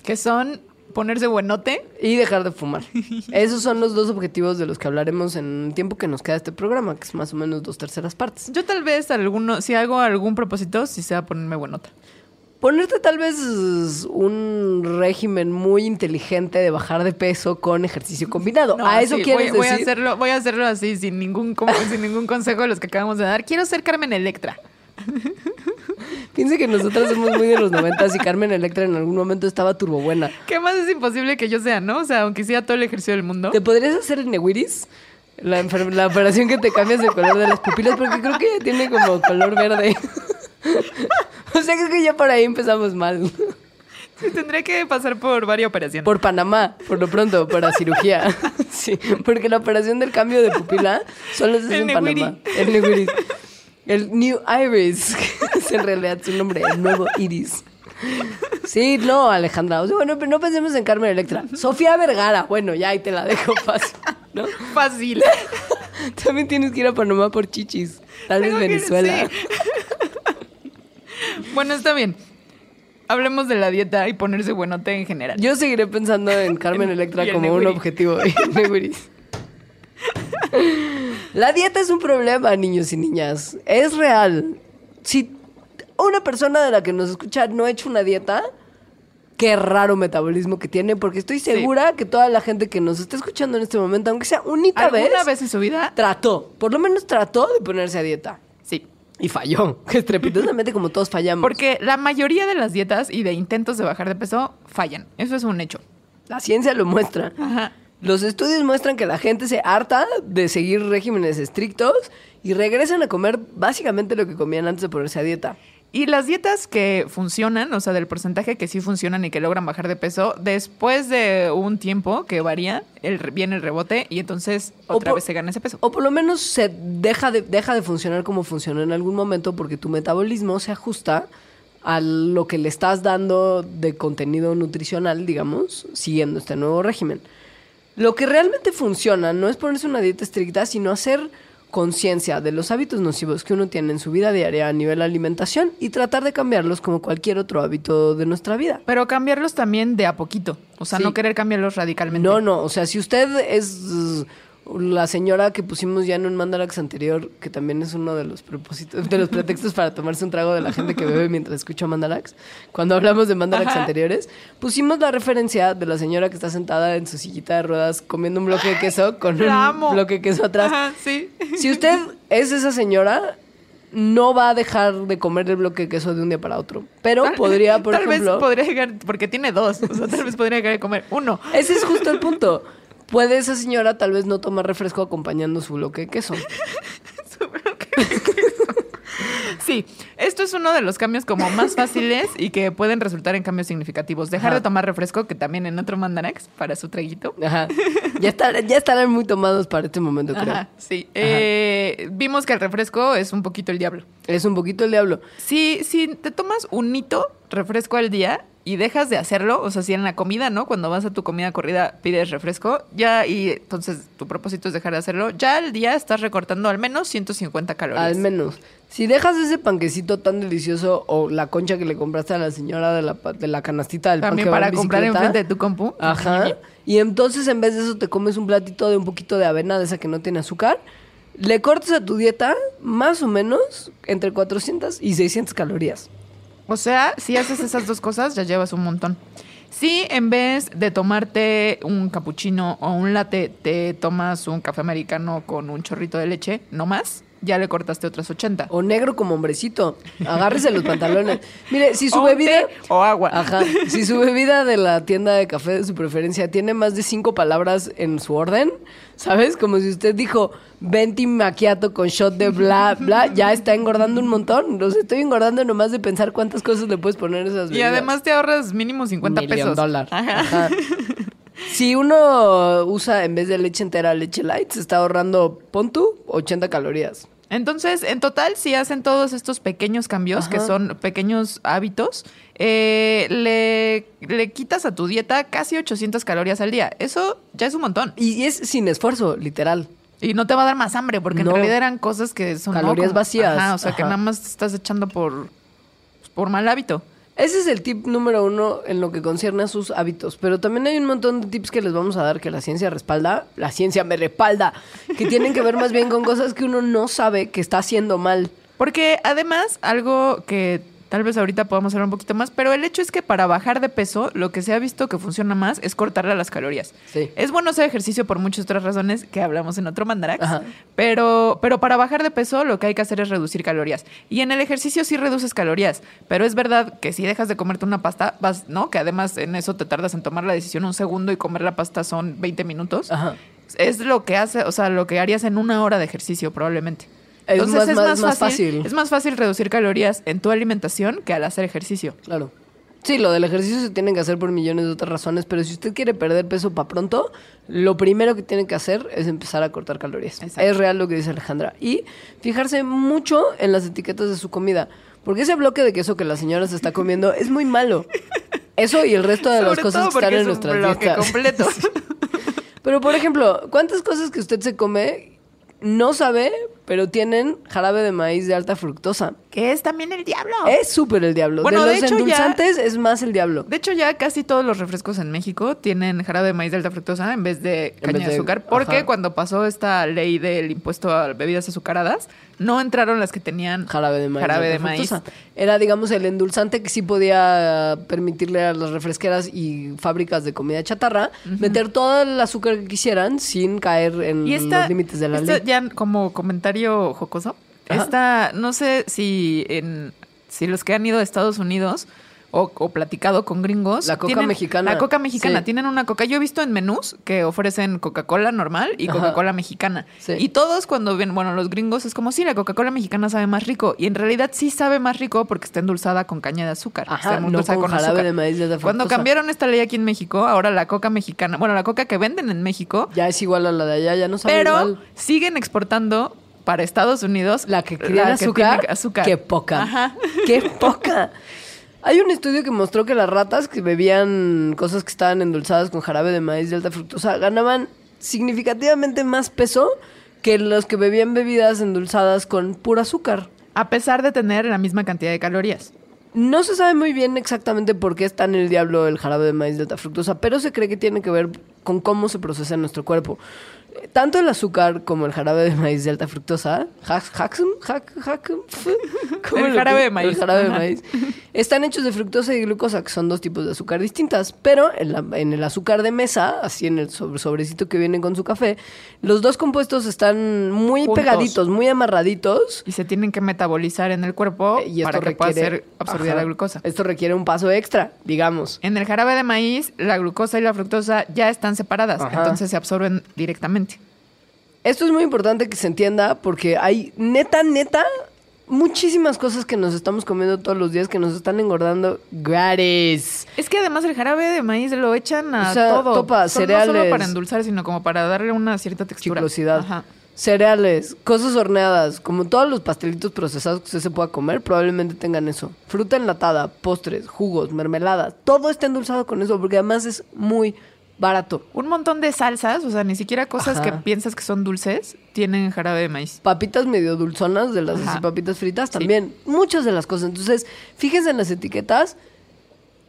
Que son ponerse buenote. Y dejar de fumar. <laughs> Esos son los dos objetivos de los que hablaremos en el tiempo que nos queda este programa, que es más o menos dos terceras partes. Yo tal vez alguno, si hago algún propósito, si sea ponerme buenota. Ponerte tal vez un régimen muy inteligente de bajar de peso con ejercicio combinado. No, ¿A eso sí, quieres voy, voy a decir? hacerlo, voy a hacerlo así, sin ningún, sin ningún consejo de los que acabamos de dar. Quiero ser Carmen Electra. <laughs> Piense que nosotros somos muy de los noventas y Carmen Electra en algún momento estaba turbo buena. ¿Qué más es imposible que yo sea, no? O sea, aunque sea todo el ejercicio del mundo. ¿Te podrías hacer el Newiris? La, la operación que te cambias el color de las pupilas, porque creo que ya tiene como color verde. <laughs> o sea, creo que ya por ahí empezamos mal. Sí, tendré que pasar por varias operaciones. Por Panamá, por lo pronto, para cirugía. <laughs> Sí, porque la operación del cambio de pupila solo se hace en. Panamá. El Neguiri. El New Iris, que <laughs> es en realidad su nombre, el nuevo Iris. Sí, no, Alejandra. O sea, bueno, pero no pensemos en Carmen Electra. Sofía Vergara. Bueno, ya ahí te la dejo <laughs> fácil, ¿no? Fácil. <laughs> También tienes que ir a Panamá por chichis. Tal vez Venezuela. sí. bueno, está bien. Hablemos de la dieta y ponerse buenote en general. Yo seguiré pensando en Carmen Electra el como un objetivo. y. La dieta es un problema, niños y niñas. Es real. Si una persona de la que nos escucha no ha hecho una dieta, qué raro metabolismo que tiene, porque estoy segura que toda la gente que nos está escuchando en este momento, aunque sea única ¿Alguna vez, vez en su vida? trató, por lo menos trató de ponerse a dieta. Sí. Y falló, <laughs> estrepitosamente como todos fallamos. Porque la mayoría de las dietas y de intentos de bajar de peso fallan. Eso es un hecho. La ciencia lo muestra. Ajá. Los estudios muestran que la gente se harta de seguir regímenes estrictos y regresan a comer básicamente lo que comían antes de ponerse a dieta. Y las dietas que funcionan, o sea, del porcentaje que sí funcionan y que logran bajar de peso, después de un tiempo que varía, el, viene el rebote y entonces otra por- vez se gana ese peso. O por lo menos se deja de, deja de funcionar como funcionó en algún momento porque tu metabolismo se ajusta a lo que le estás dando de contenido nutricional, digamos, siguiendo este nuevo régimen. Lo que realmente funciona no es ponerse una dieta estricta, sino hacer conciencia de los hábitos nocivos que uno tiene en su vida diaria a nivel alimentación y tratar de cambiarlos como cualquier otro hábito de nuestra vida. Pero cambiarlos también de a poquito. O sea, Sí. no querer cambiarlos radicalmente. No, no, o sea, si usted es la señora que pusimos ya en un mandarax anterior, que también es uno de los propósitos, de los pretextos para tomarse un trago de la gente que bebe mientras escucha mandarax, cuando hablamos de mandarax Ajá. anteriores, pusimos la referencia de la señora que está sentada en su sillita de ruedas comiendo un bloque de queso con un amo. bloque de queso atrás. Ajá, sí. Si usted es esa señora, no va a dejar de comer el bloque de queso de un día para otro. Pero podría, por tal ejemplo... vez podría llegar, porque tiene dos. O sea, tal vez podría llegar a comer uno. Ese es justo el punto. Puede esa señora tal vez no tomar refresco acompañando <laughs> su bloque de queso. Sí, esto es uno de los cambios como más fáciles y que pueden resultar en cambios significativos. Dejar Ajá. de tomar refresco, que también en otro mandarax, para su traguito. Ajá. Ya, estar- ya estarán muy tomados para este momento, creo. Ajá, sí. Eh, vimos que el refresco es un poquito el diablo. Es un poquito el diablo. Si, si te tomas un hito refresco al día y dejas de hacerlo, o sea, si en la comida, ¿no? Cuando vas a tu comida corrida pides refresco, ya, y entonces tu propósito es dejar de hacerlo, ya al día estás recortando al menos 150 calorías. Al menos. Si dejas ese panquecito tan delicioso o la concha que le compraste a la señora de la, de la canastita del pan También que va para en comprar enfrente de tu compu. Ajá. Y entonces en vez de eso te comes un platito de un poquito de avena de esa que no tiene azúcar. Le cortas a tu dieta más o menos entre 400 y 600 calorías. O sea, si haces esas dos cosas, ya llevas un montón. Si en vez de tomarte un cappuccino o un latte, te tomas un café americano con un chorrito de leche, no más, ya le cortaste otras 80. O negro como hombrecito. Agárrese los pantalones. Mire, si su O bebida. té o agua. Ajá. Si su bebida de la tienda de café de su preferencia tiene más de cinco palabras en su orden, ¿sabes? Como si usted dijo venti macchiato con shot de bla, bla, ya está engordando un montón. Los estoy engordando nomás de pensar cuántas cosas le puedes poner a esas Y bebidas. además te ahorras mínimo 50 Million pesos. dollar. Ajá. Ajá. Si uno usa en vez de leche entera leche light, se está ahorrando, pon tú, 80 calorías. Entonces, en total, si hacen todos estos pequeños cambios, que son pequeños hábitos, eh, le, le quitas a tu dieta casi 800 calorías al día. Eso ya es un montón. Y es sin esfuerzo, literal. Y no te va a dar más hambre, porque No. en realidad eran cosas que son... ¿no? Calorías vacías. Ajá, o sea, que nada más te estás echando por, por mal hábito. Ese es el tip número uno en lo que concierne a sus hábitos. Pero también hay un montón de tips que les vamos a dar que la ciencia respalda. La ciencia me respalda. Que tienen que ver más bien con cosas que uno no sabe que está haciendo mal. Porque además, algo que tal vez ahorita podamos hablar un poquito más, pero el hecho es que para bajar de peso, lo que se ha visto que funciona más es cortarle las calorías. Sí. Es bueno hacer ejercicio por muchas otras razones que hablamos en otro mandarax, Ajá. pero, pero para bajar de peso lo que hay que hacer es reducir calorías. Y en el ejercicio sí reduces calorías, pero es verdad que si dejas de comerte una pasta, vas, ¿no? Que además en eso te tardas en tomar la decisión un segundo y comer la pasta son 20 minutos. Ajá. Es lo que hace, o sea, lo que harías en una hora de ejercicio probablemente. Es más- más- más fácil. Es más fácil reducir calorías en tu alimentación que al hacer ejercicio. Claro. Sí, lo del ejercicio se tiene que hacer por millones de otras razones, pero si usted quiere perder peso para pronto, lo primero que tiene que hacer es empezar a cortar calorías. Exacto. Es real lo que dice Alejandra. Y fijarse mucho en las etiquetas de su comida, porque ese bloque de queso que la señora se está comiendo es muy malo. Eso y el resto de las cosas que están en es un nuestras bloque dietas. completo. <laughs> Pero, por ejemplo, ¿cuántas cosas que usted se come no sabe pero tienen jarabe de maíz de alta fructosa. Que es también el diablo. Es súper el diablo. Bueno, de de los ya- endulzantes es más el diablo. De hecho, ya casi todos los refrescos en México tienen jarabe de maíz de alta fructosa en vez de En caña vez de de- azúcar, porque ajá. cuando pasó esta ley del impuesto a bebidas azucaradas, no entraron las que tenían Jarabe de maíz. jarabe de alta maíz. fructosa. Era, digamos, el endulzante que sí podía permitirle a las refresqueras y fábricas de comida chatarra meter todo el azúcar que quisieran sin caer en esta, los límites de la esta ley. ya como comentario jocoso, Ajá. esta, no sé si en si los que han ido a Estados Unidos o, o platicado con gringos. La coca tienen- mexicana. La coca mexicana. Sí. Tienen una coca. Yo he visto en menús que ofrecen Coca-Cola normal y. Coca-Cola mexicana. Sí. Y todos cuando ven, bueno, los gringos es como, sí, la Coca-Cola mexicana sabe más rico. Y en realidad sí sabe más rico porque está endulzada con caña de azúcar. Ajá, está no con jarabe de maíz de alta Cuando cambiaron esta ley aquí en México, ahora la coca mexicana, bueno, la coca que venden en México Ya es igual a la de allá, ya no sabe pero igual. siguen exportando para Estados Unidos La que quería azúcar, azúcar. qué poca. Ajá. Qué poca. Hay un estudio que mostró que las ratas que bebían cosas que estaban endulzadas con jarabe de maíz de alta fructosa ganaban significativamente más peso que los que bebían bebidas endulzadas con puro azúcar. A pesar de tener la misma cantidad de calorías. No se sabe muy bien exactamente por qué está en el diablo el jarabe de maíz de alta fructosa, pero se cree que tiene que ver con cómo se procesa en nuestro cuerpo. Eh, Tanto el azúcar como el jarabe de maíz de alta fructosa, hax- haxum, hac- hacum, <laughs> ¿cómo El jarabe de maíz. El jarabe de maíz. Están hechos de fructosa y glucosa, que son dos tipos de azúcar distintas. Pero en, la- en el azúcar de mesa, así en el sobre- sobrecito que viene con su café, los dos compuestos están muy Juntos. pegaditos, muy amarraditos. Y se tienen que metabolizar en el cuerpo Y esto para que pueda ser absorbida Ajá. la glucosa. Esto requiere un paso extra, digamos. En el jarabe de maíz, la glucosa y la fructosa ya están separadas, Ajá. entonces se absorben directamente. Esto es muy importante que se entienda porque hay neta, neta, muchísimas cosas que nos estamos comiendo todos los días que nos están engordando gratis. Es que además el jarabe de maíz lo echan a O sea, todo. topa, Son- No solo cereales. para endulzar, sino como para darle una cierta textura. Chiclosidad. Ajá. Cereales, cosas horneadas, como todos los pastelitos procesados que usted se pueda comer, probablemente tengan eso. Fruta enlatada, postres, jugos, mermeladas, todo está endulzado con eso porque además es muy barato. Un montón de salsas, o sea, ni siquiera cosas Ajá. que piensas que son dulces, tienen jarabe de maíz. Papitas medio dulzonas de las así papitas fritas también. Muchas de las cosas. Entonces, fíjense en las etiquetas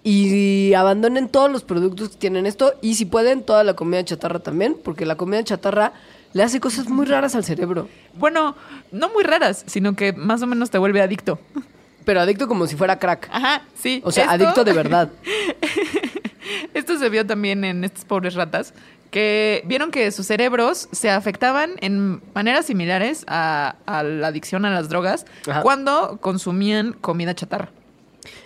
y abandonen todos los productos que tienen esto. Y si pueden, toda la comida chatarra también, porque la comida chatarra le hace cosas muy raras al cerebro. Bueno, no muy raras, sino que más o menos te vuelve adicto. Pero adicto como si fuera crack. Ajá, sí. O sea, Esto- adicto de verdad. <laughs> Esto se vio también en estas pobres ratas, que vieron que sus cerebros se afectaban en maneras similares a, a la adicción a las drogas Ajá. cuando consumían comida chatarra.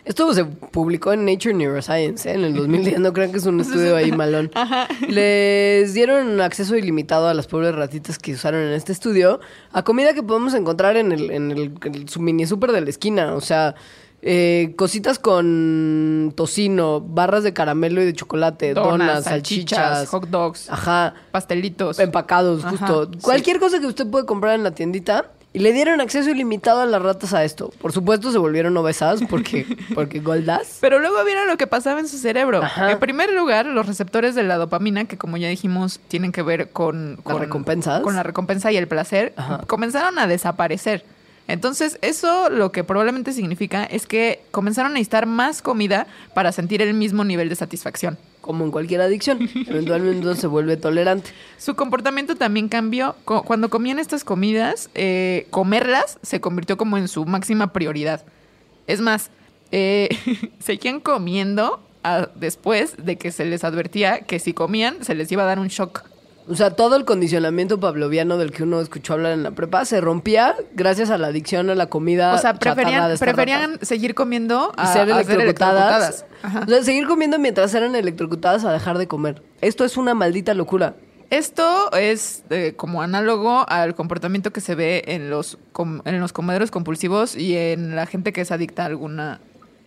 Esto se publicó en Nature Neuroscience ¿eh? en el 2010. No crean que es un <laughs> estudio ahí malón. <laughs> Les dieron acceso ilimitado a las pobres ratitas que usaron en este estudio a comida que podemos encontrar en el, en el, el su mini super de la esquina. O sea, eh, cositas con tocino, barras de caramelo y de chocolate, donas, salchichas, hot dogs, ajá, pastelitos. empacados, Ajá, justo. sí. Cualquier cosa que usted puede comprar en la tiendita. Y le dieron acceso ilimitado a las ratas a esto. Por supuesto se volvieron obesas porque, <laughs> porque goldas. Pero luego vieron lo que pasaba en su cerebro. Ajá. En primer lugar, los receptores de la dopamina, que como ya dijimos, tienen que ver con, con recompensas. Con la recompensa y el placer, Ajá. comenzaron a desaparecer. Entonces, eso lo que probablemente significa es que comenzaron a necesitar más comida para sentir el mismo nivel de satisfacción. Como en cualquier adicción. Eventualmente uno se vuelve tolerante. Su comportamiento también cambió. Cuando comían estas comidas, eh, comerlas se convirtió como en su máxima prioridad. Es más, eh, <laughs> seguían comiendo ah, después de que se les advertía que si comían se les iba a dar un shock. O sea, todo el condicionamiento pavloviano del que uno escuchó hablar en la prepa se rompía gracias a la adicción a la comida. O sea, preferían, seguir comiendo Y a, ser a ser electrocutadas. electrocutadas. Ajá. O sea, seguir comiendo mientras eran electrocutadas a dejar de comer. Esto es una maldita locura. Esto es eh, como análogo al comportamiento que se ve en los, com- en los comederos compulsivos y en la gente que es adicta a alguna,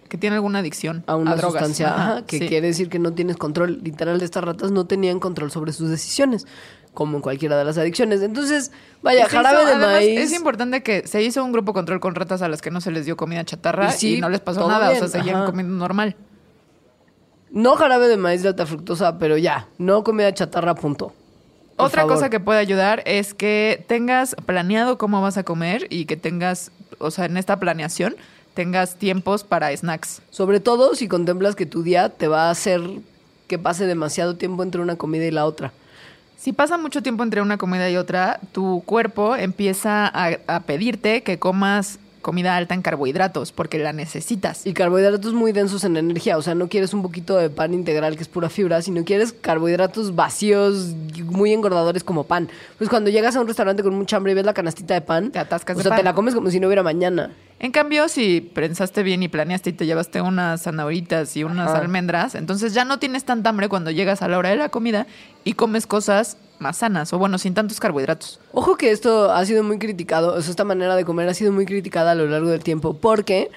que tiene alguna adicción A una drogas. sustancia Ajá, que sí. quiere decir que no tienes control. Literal, estas ratas no tenían control sobre sus decisiones, como en cualquiera de las adicciones. Entonces, vaya, se jarabe hizo- de además, maíz. Es importante que se hizo un grupo control con ratas a las que no se les dio comida chatarra Y no les pasó nada, bien, o sea, seguían ajá. comiendo normal. No jarabe de maíz de alta fructosa, pero ya, no comida chatarra, punto. Por Otra favor. cosa que puede ayudar es que tengas planeado cómo vas a comer y que tengas, o sea, en esta planeación, tengas tiempos para snacks. Sobre todo si contemplas que tu día te va a hacer que pase demasiado tiempo entre una comida y la otra. Si pasa mucho tiempo entre una comida y otra, tu cuerpo empieza a, a pedirte que comas comida alta en carbohidratos porque la necesitas. Y carbohidratos muy densos en energía. O sea, no quieres un poquito de pan integral que es pura fibra, sino quieres carbohidratos vacíos, muy engordadores como pan. Pues cuando llegas a un restaurante con mucha hambre y ves la canastita de pan, Te atascas o de sea, pan. te la comes como si no hubiera mañana. En cambio, si pensaste bien y planeaste y te llevaste unas zanahoritas y unas Ajá. almendras, entonces ya no tienes tanta hambre cuando llegas a la hora de la comida y comes cosas más sanas o bueno, sin tantos carbohidratos. Ojo que esto ha sido muy criticado, esta manera de comer ha sido muy criticada a lo largo del tiempo, porque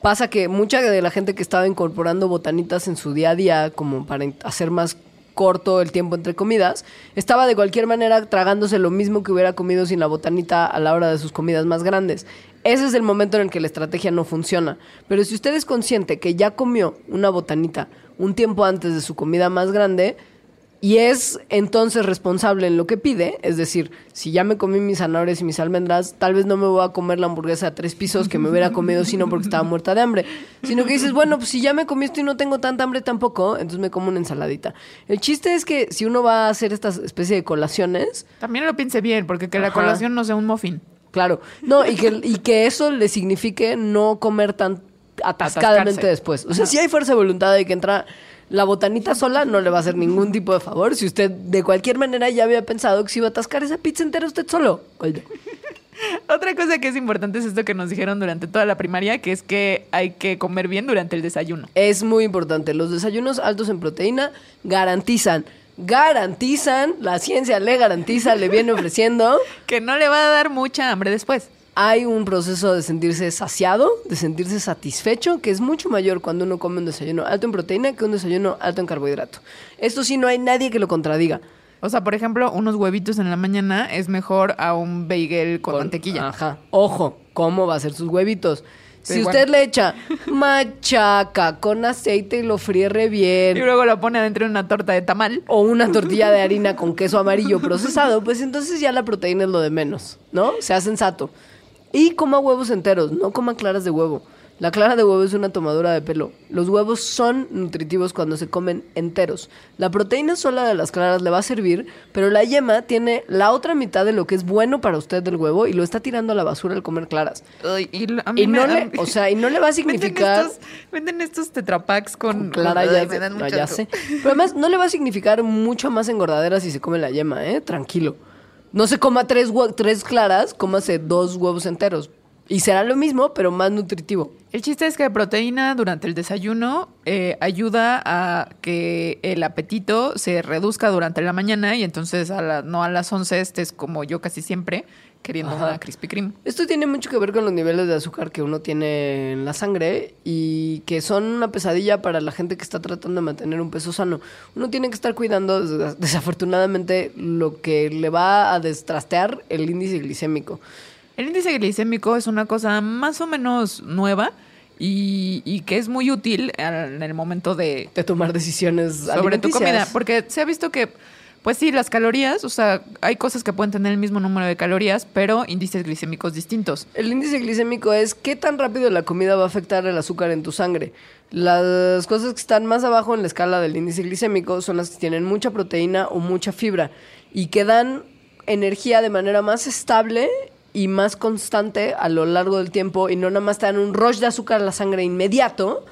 pasa que mucha de la gente que estaba incorporando botanitas en su día a día, como para hacer más corto el tiempo entre comidas, estaba de cualquier manera tragándose lo mismo que hubiera comido sin la botanita a la hora de sus comidas más grandes. Ese es el momento en el que la estrategia no funciona. Pero si usted es consciente que ya comió una botanita un tiempo antes de su comida más grande, y es entonces responsable en lo que pide, es decir, si ya me comí mis zanahorias y mis almendras, tal vez no me voy a comer la hamburguesa a tres pisos que me hubiera comido sino porque estaba muerta de hambre, sino que dices, bueno, pues si ya me comí esto y no tengo tanta hambre tampoco, entonces me como una ensaladita. El chiste es que si uno va a hacer esta especie de colaciones, También lo piense bien, porque que la Ajá. colación no sea un muffin. claro, no, y que, y que eso le signifique no comer tan atascadamente Atascarse. después. O sea, si hay fuerza de voluntad de que entra la botanita sola, no le va a hacer ningún tipo de favor. Si usted de cualquier manera ya había pensado que se iba a atascar esa pizza entera usted solo. Oye, <laughs> Otra cosa que es importante es esto que nos dijeron durante toda la primaria, que es que hay que comer bien durante el desayuno. Es muy importante. Los desayunos altos en proteína garantizan, garantizan, la ciencia le garantiza, le viene ofreciendo. <laughs> Que no le va a dar mucha hambre después. Hay un proceso de sentirse saciado, de sentirse satisfecho, que es mucho mayor cuando uno come un desayuno alto en proteína que un desayuno alto en carbohidrato. Esto sí, no hay nadie que lo contradiga. O sea, por ejemplo, unos huevitos en la mañana es mejor a un bagel con, mantequilla. Ajá. Ojo, ¿cómo va a ser sus huevitos? Si bueno. usted le echa machaca con aceite y lo fríe bien, Y luego lo pone adentro de una torta de tamal. o una tortilla de harina con queso amarillo procesado, pues entonces ya la proteína es lo de menos, ¿no? Sea sensato. Y coma huevos enteros, no coma claras de huevo. La clara de huevo es una tomadura de pelo. Los huevos son nutritivos cuando se comen enteros. La proteína sola de las claras le va a servir, pero la yema tiene la otra mitad de lo que es bueno para usted del huevo y lo está tirando a la basura al comer claras. Ay, y a mí Y me- no a le, mí- o sea, y no le va a <laughs> significar Venden estos, venden estos tetrapacks con, con clara ya, ay, me dan no, mucho ya asco. sé. Pero además no le va a significar mucho más engordadera si se come la yema, ¿eh? Tranquilo. No se coma tres, tres claras, cómase dos huevos enteros. Y será lo mismo, pero más nutritivo. El chiste es que proteína durante el desayuno eh, ayuda a que el apetito se reduzca durante la mañana y entonces a la- no a las 11 estés como yo casi siempre queriendo Ajá. una Krispy Kreme. Esto tiene mucho que ver con los niveles de azúcar que uno tiene en la sangre y que son una pesadilla para la gente que está tratando de mantener un peso sano. Uno tiene que estar cuidando, des- desafortunadamente, lo que le va a destrastear el índice glicémico. El índice glicémico es una cosa más o menos nueva y, y que es muy útil en el momento de De tomar decisiones sobre tu comida, porque se ha visto que pues sí, las calorías, o sea, hay cosas que pueden tener el mismo número de calorías, pero índices glicémicos distintos. El índice glicémico es qué tan rápido la comida va a afectar el azúcar en tu sangre. Las cosas que están más abajo en la escala del índice glicémico son las que tienen mucha proteína o mucha fibra y que dan energía de manera más estable y más constante a lo largo del tiempo y no nada más te dan un rush de azúcar a la sangre inmediato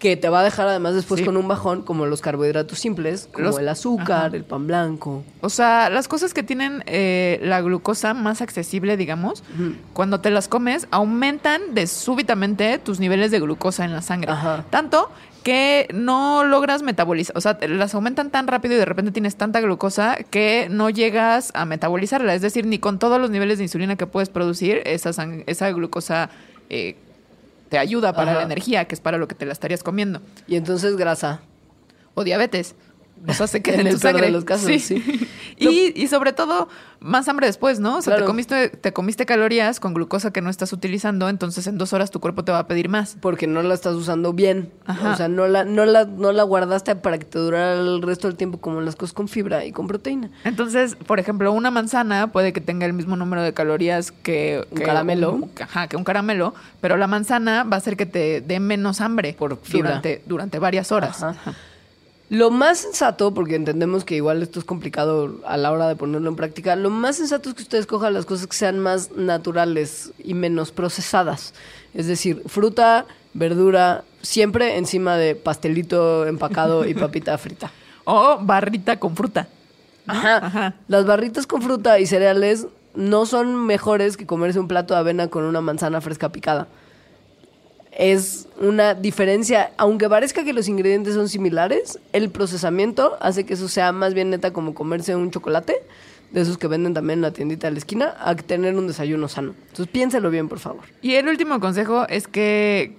que te va a dejar además después Sí. con un bajón como los carbohidratos simples, como Los- el azúcar, Ajá. el pan blanco. O sea, las cosas que tienen eh, la glucosa más accesible, digamos, cuando te las comes, aumentan de súbitamente tus niveles de glucosa en la sangre. Ajá. Tanto que no logras metabolizar, o sea, las aumentan tan rápido y de repente tienes tanta glucosa que no llegas a metabolizarla. Es decir, ni con todos los niveles de insulina que puedes producir, esa, esa glucosa eh, te ayuda para Ajá. la energía, que es para lo que te la estarías comiendo. Y entonces grasa. O diabetes. O sea, se queda En en, el de sangre. los casos, sí. <laughs> Y, y sobre todo, más hambre después, ¿no? O sea, te, comiste, te comiste calorías con glucosa que no estás utilizando, entonces en dos horas tu cuerpo te va a pedir más. Porque no la estás usando bien. Ajá. O sea, no la, no, la, no la guardaste para que te durara el resto del tiempo como las cosas con fibra y con proteína. Entonces, por ejemplo, una manzana puede que tenga el mismo número de calorías que, Un caramelo. un- ajá, que un caramelo, pero la manzana va a hacer que te dé menos hambre Por fibra. durante, durante varias horas. Ajá. Lo más sensato, porque entendemos que igual esto es complicado a la hora de ponerlo en práctica, lo más sensato es que ustedes cojan las cosas que sean más naturales y menos procesadas. Es decir, fruta, verdura, siempre encima de pastelito empacado y <laughs> papita frita. O barrita con fruta. Ajá. Ajá. Las barritas con fruta y cereales no son mejores que comerse un plato de avena con una manzana fresca picada. Es una diferencia, aunque parezca que los ingredientes son similares, el procesamiento hace que eso sea más bien neta como comerse un chocolate, de esos que venden también en la tiendita de la esquina, a tener un desayuno sano. Entonces piénselo bien, por favor. Y el último consejo es que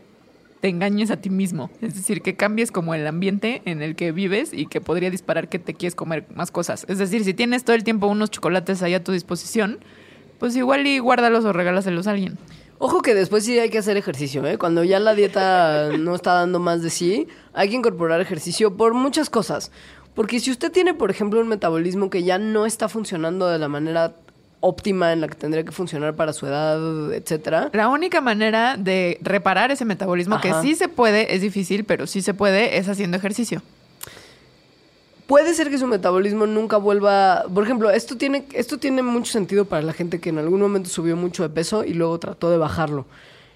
te engañes a ti mismo. Es decir, que cambies como el ambiente en el que vives y que podría disparar que te quieres comer más cosas. Es decir, si tienes todo el tiempo unos chocolates ahí a tu disposición, pues igual y guárdalos o regálaselos a alguien. Ojo que después sí hay que hacer ejercicio, ¿eh? Cuando ya la dieta <laughs> no está dando más de sí, hay que incorporar ejercicio por muchas cosas. Porque si usted tiene, por ejemplo, un metabolismo que ya no está funcionando de la manera óptima en la que tendría que funcionar para su edad, etcétera, La única manera de reparar ese metabolismo, Ajá. que sí se puede, es difícil, pero sí se puede, es haciendo ejercicio. Puede ser que su metabolismo nunca vuelva. Por ejemplo, esto tiene, esto tiene mucho sentido para la gente que en algún momento subió mucho de peso y luego trató de bajarlo.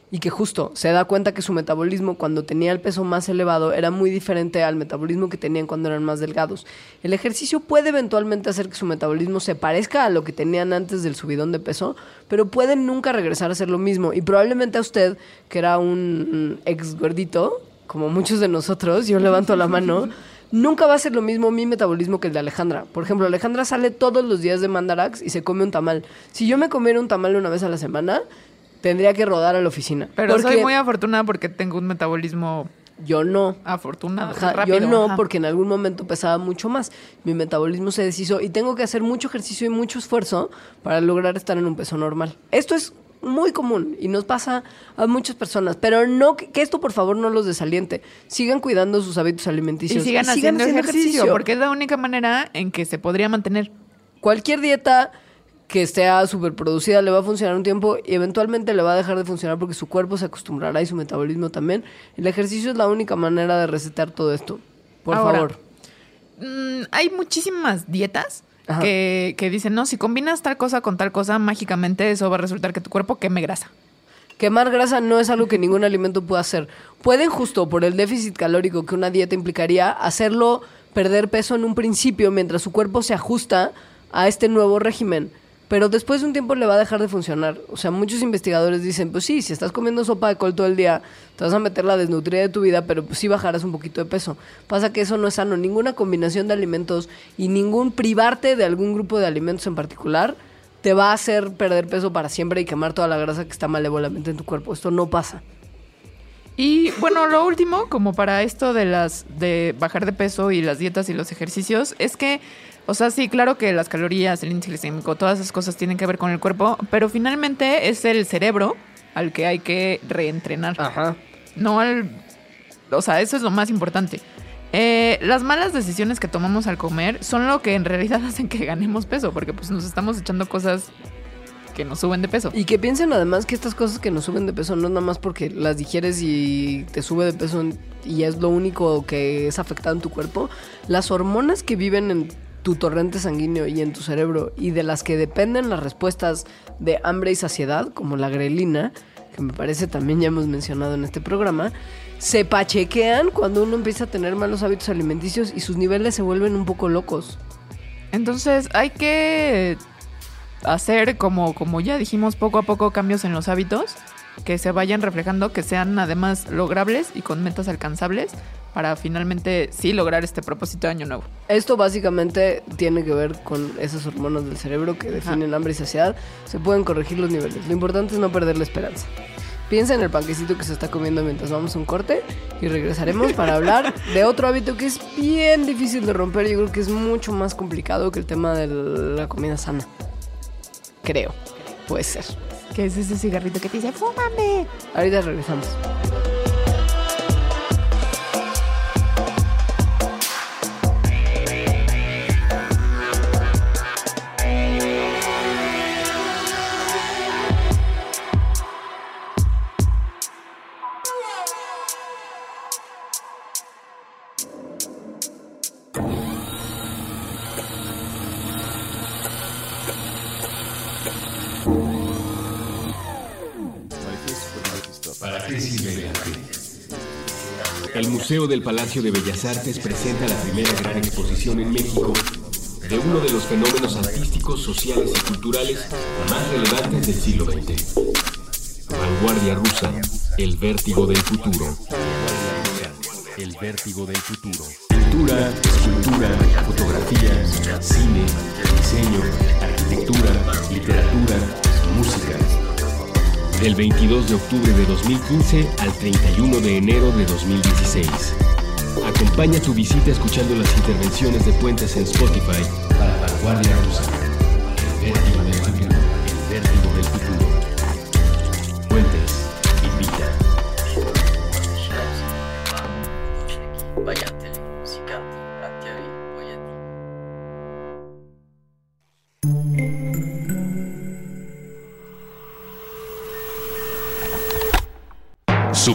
Y que justo se da cuenta que su metabolismo cuando tenía el peso más elevado era muy diferente al metabolismo que tenían cuando eran más delgados. El ejercicio puede eventualmente hacer que su metabolismo se parezca a lo que tenían antes del subidón de peso, pero puede nunca regresar a ser lo mismo. Y probablemente a usted, que era un ex gordito, como muchos de nosotros, yo levanto la mano, <laughs> nunca va a ser lo mismo mi metabolismo que el de Alejandra. Por ejemplo, Alejandra sale todos los días de Mandarax y se come un tamal. Si yo me comiera un tamal una vez a la semana, tendría que rodar a la oficina. Pero soy Porque muy afortunada porque tengo un metabolismo yo no. afortunado. Ajá, yo no, ajá. porque en algún momento pesaba mucho más. Mi metabolismo se deshizo y tengo que hacer mucho ejercicio y mucho esfuerzo para lograr estar en un peso normal. Esto es muy común y nos pasa a muchas personas, pero no que que esto por favor no los desaliente. Sigan cuidando sus hábitos Y alimenticios sigan, haciendo, ejercicio, porque es la única manera en que se podría mantener. cualquier dieta que esté súper producida le va a funcionar un tiempo y eventualmente le va a dejar de funcionar porque su cuerpo se acostumbrará y su metabolismo también. El ejercicio es la única manera de resetear todo esto. Por Ahora, favor. Mm, hay muchísimas dietas. Que, que dicen, no, si combinas tal cosa con tal cosa, mágicamente eso va a resultar que tu cuerpo queme grasa. Quemar grasa no es algo que ningún alimento pueda hacer. Pueden justo por el déficit calórico que una dieta implicaría hacerlo perder peso en un principio mientras su cuerpo se ajusta a este nuevo régimen. Pero después de un tiempo le va a dejar de funcionar. O sea, muchos investigadores dicen, pues sí, si estás comiendo sopa de col todo el día, te vas a meter la desnutrida de tu vida, pero pues sí bajarás un poquito de peso. Pasa que eso no es sano. Ninguna combinación de alimentos y ningún privarte de algún grupo de alimentos en particular te va a hacer perder peso para siempre y quemar toda la grasa que está malévolamente en tu cuerpo. Esto no pasa. Y bueno, lo último, como para esto de las de bajar de peso y las dietas y los ejercicios, es que, o sea, sí, claro que las calorías, el índice glicémico, todas esas cosas tienen que ver con el cuerpo, pero finalmente es el cerebro al que hay que reentrenar. Ajá. No al. O sea, eso es lo más importante. Eh, las malas decisiones que tomamos al comer son lo que en realidad <laughs> hacen que ganemos peso, porque pues nos estamos echando cosas que nos suben de peso. Y que piensen además que estas cosas que nos suben de peso no es nada más porque las digieres y te sube de peso y es lo único que es afectado en tu cuerpo. Las hormonas que viven en tu torrente sanguíneo y en tu cerebro y de las que dependen las respuestas de hambre y saciedad, como la grelina, que me parece también ya hemos mencionado en este programa, se pachequean cuando uno empieza a tener malos hábitos alimenticios y sus niveles se vuelven un poco locos. Entonces hay que hacer, como, como ya dijimos, poco a poco cambios en los hábitos que se vayan reflejando, que sean además logrables y con metas alcanzables para finalmente sí lograr este propósito de año nuevo. Esto básicamente tiene que ver con esas hormonas del cerebro que definen hambre y saciedad. Se pueden corregir los niveles. Lo importante es no perder la esperanza. Piensa en el panquecito que se está comiendo mientras vamos a un corte y regresaremos para <laughs> hablar de otro hábito que es bien difícil de romper. Yo creo que es mucho más complicado que el tema de la comida sana. Creo. Puede ser. Que es ese cigarrito que te dice, fúmame. Ahorita regresamos. Museo del Palacio de Bellas Artes presenta la primera gran exposición en México de uno de los fenómenos artísticos, sociales y culturales más relevantes del siglo XX. Vanguardia rusa, el vértigo del futuro. El vértigo del futuro. Pintura, escultura, fotografía, cine, diseño, arquitectura, literatura, música. Del 22 de octubre de 2015 al 31 de enero de 2016. Acompaña tu visita escuchando las intervenciones de Puentes en Spotify para Vanguardia Rusa. El vértigo del futuro. El vértigo del futuro.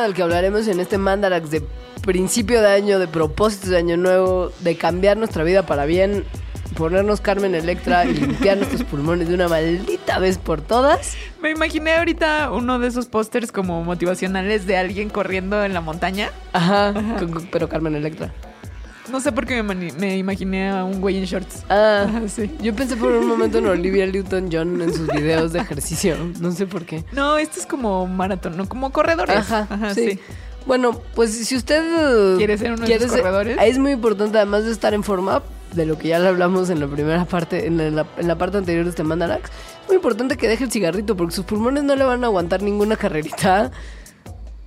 Tema del que hablaremos en este Mandarax de principio de año, de propósitos de año nuevo, de cambiar nuestra vida para bien, ponernos Carmen Electra y limpiar nuestros pulmones de una maldita vez por todas. Me imaginé ahorita uno de esos pósters como motivacionales de alguien corriendo en la montaña. Ajá, pero Carmen Electra. No sé por qué me, imaginé a un güey en shorts. Ah, Ajá, <laughs> sí. yo pensé por un momento en Olivia Newton-John en sus videos de ejercicio. No sé por qué. No, esto es como maratón, no como corredores. Ajá, sí. Bueno, pues si usted ¿Quiere ser uno de esos corredores? Es muy importante, además de estar en forma, de lo que ya le hablamos en la primera parte, en la, en la parte anterior de este Mandarax, es muy importante que deje el cigarrito porque sus pulmones no le van a aguantar ninguna carrerita.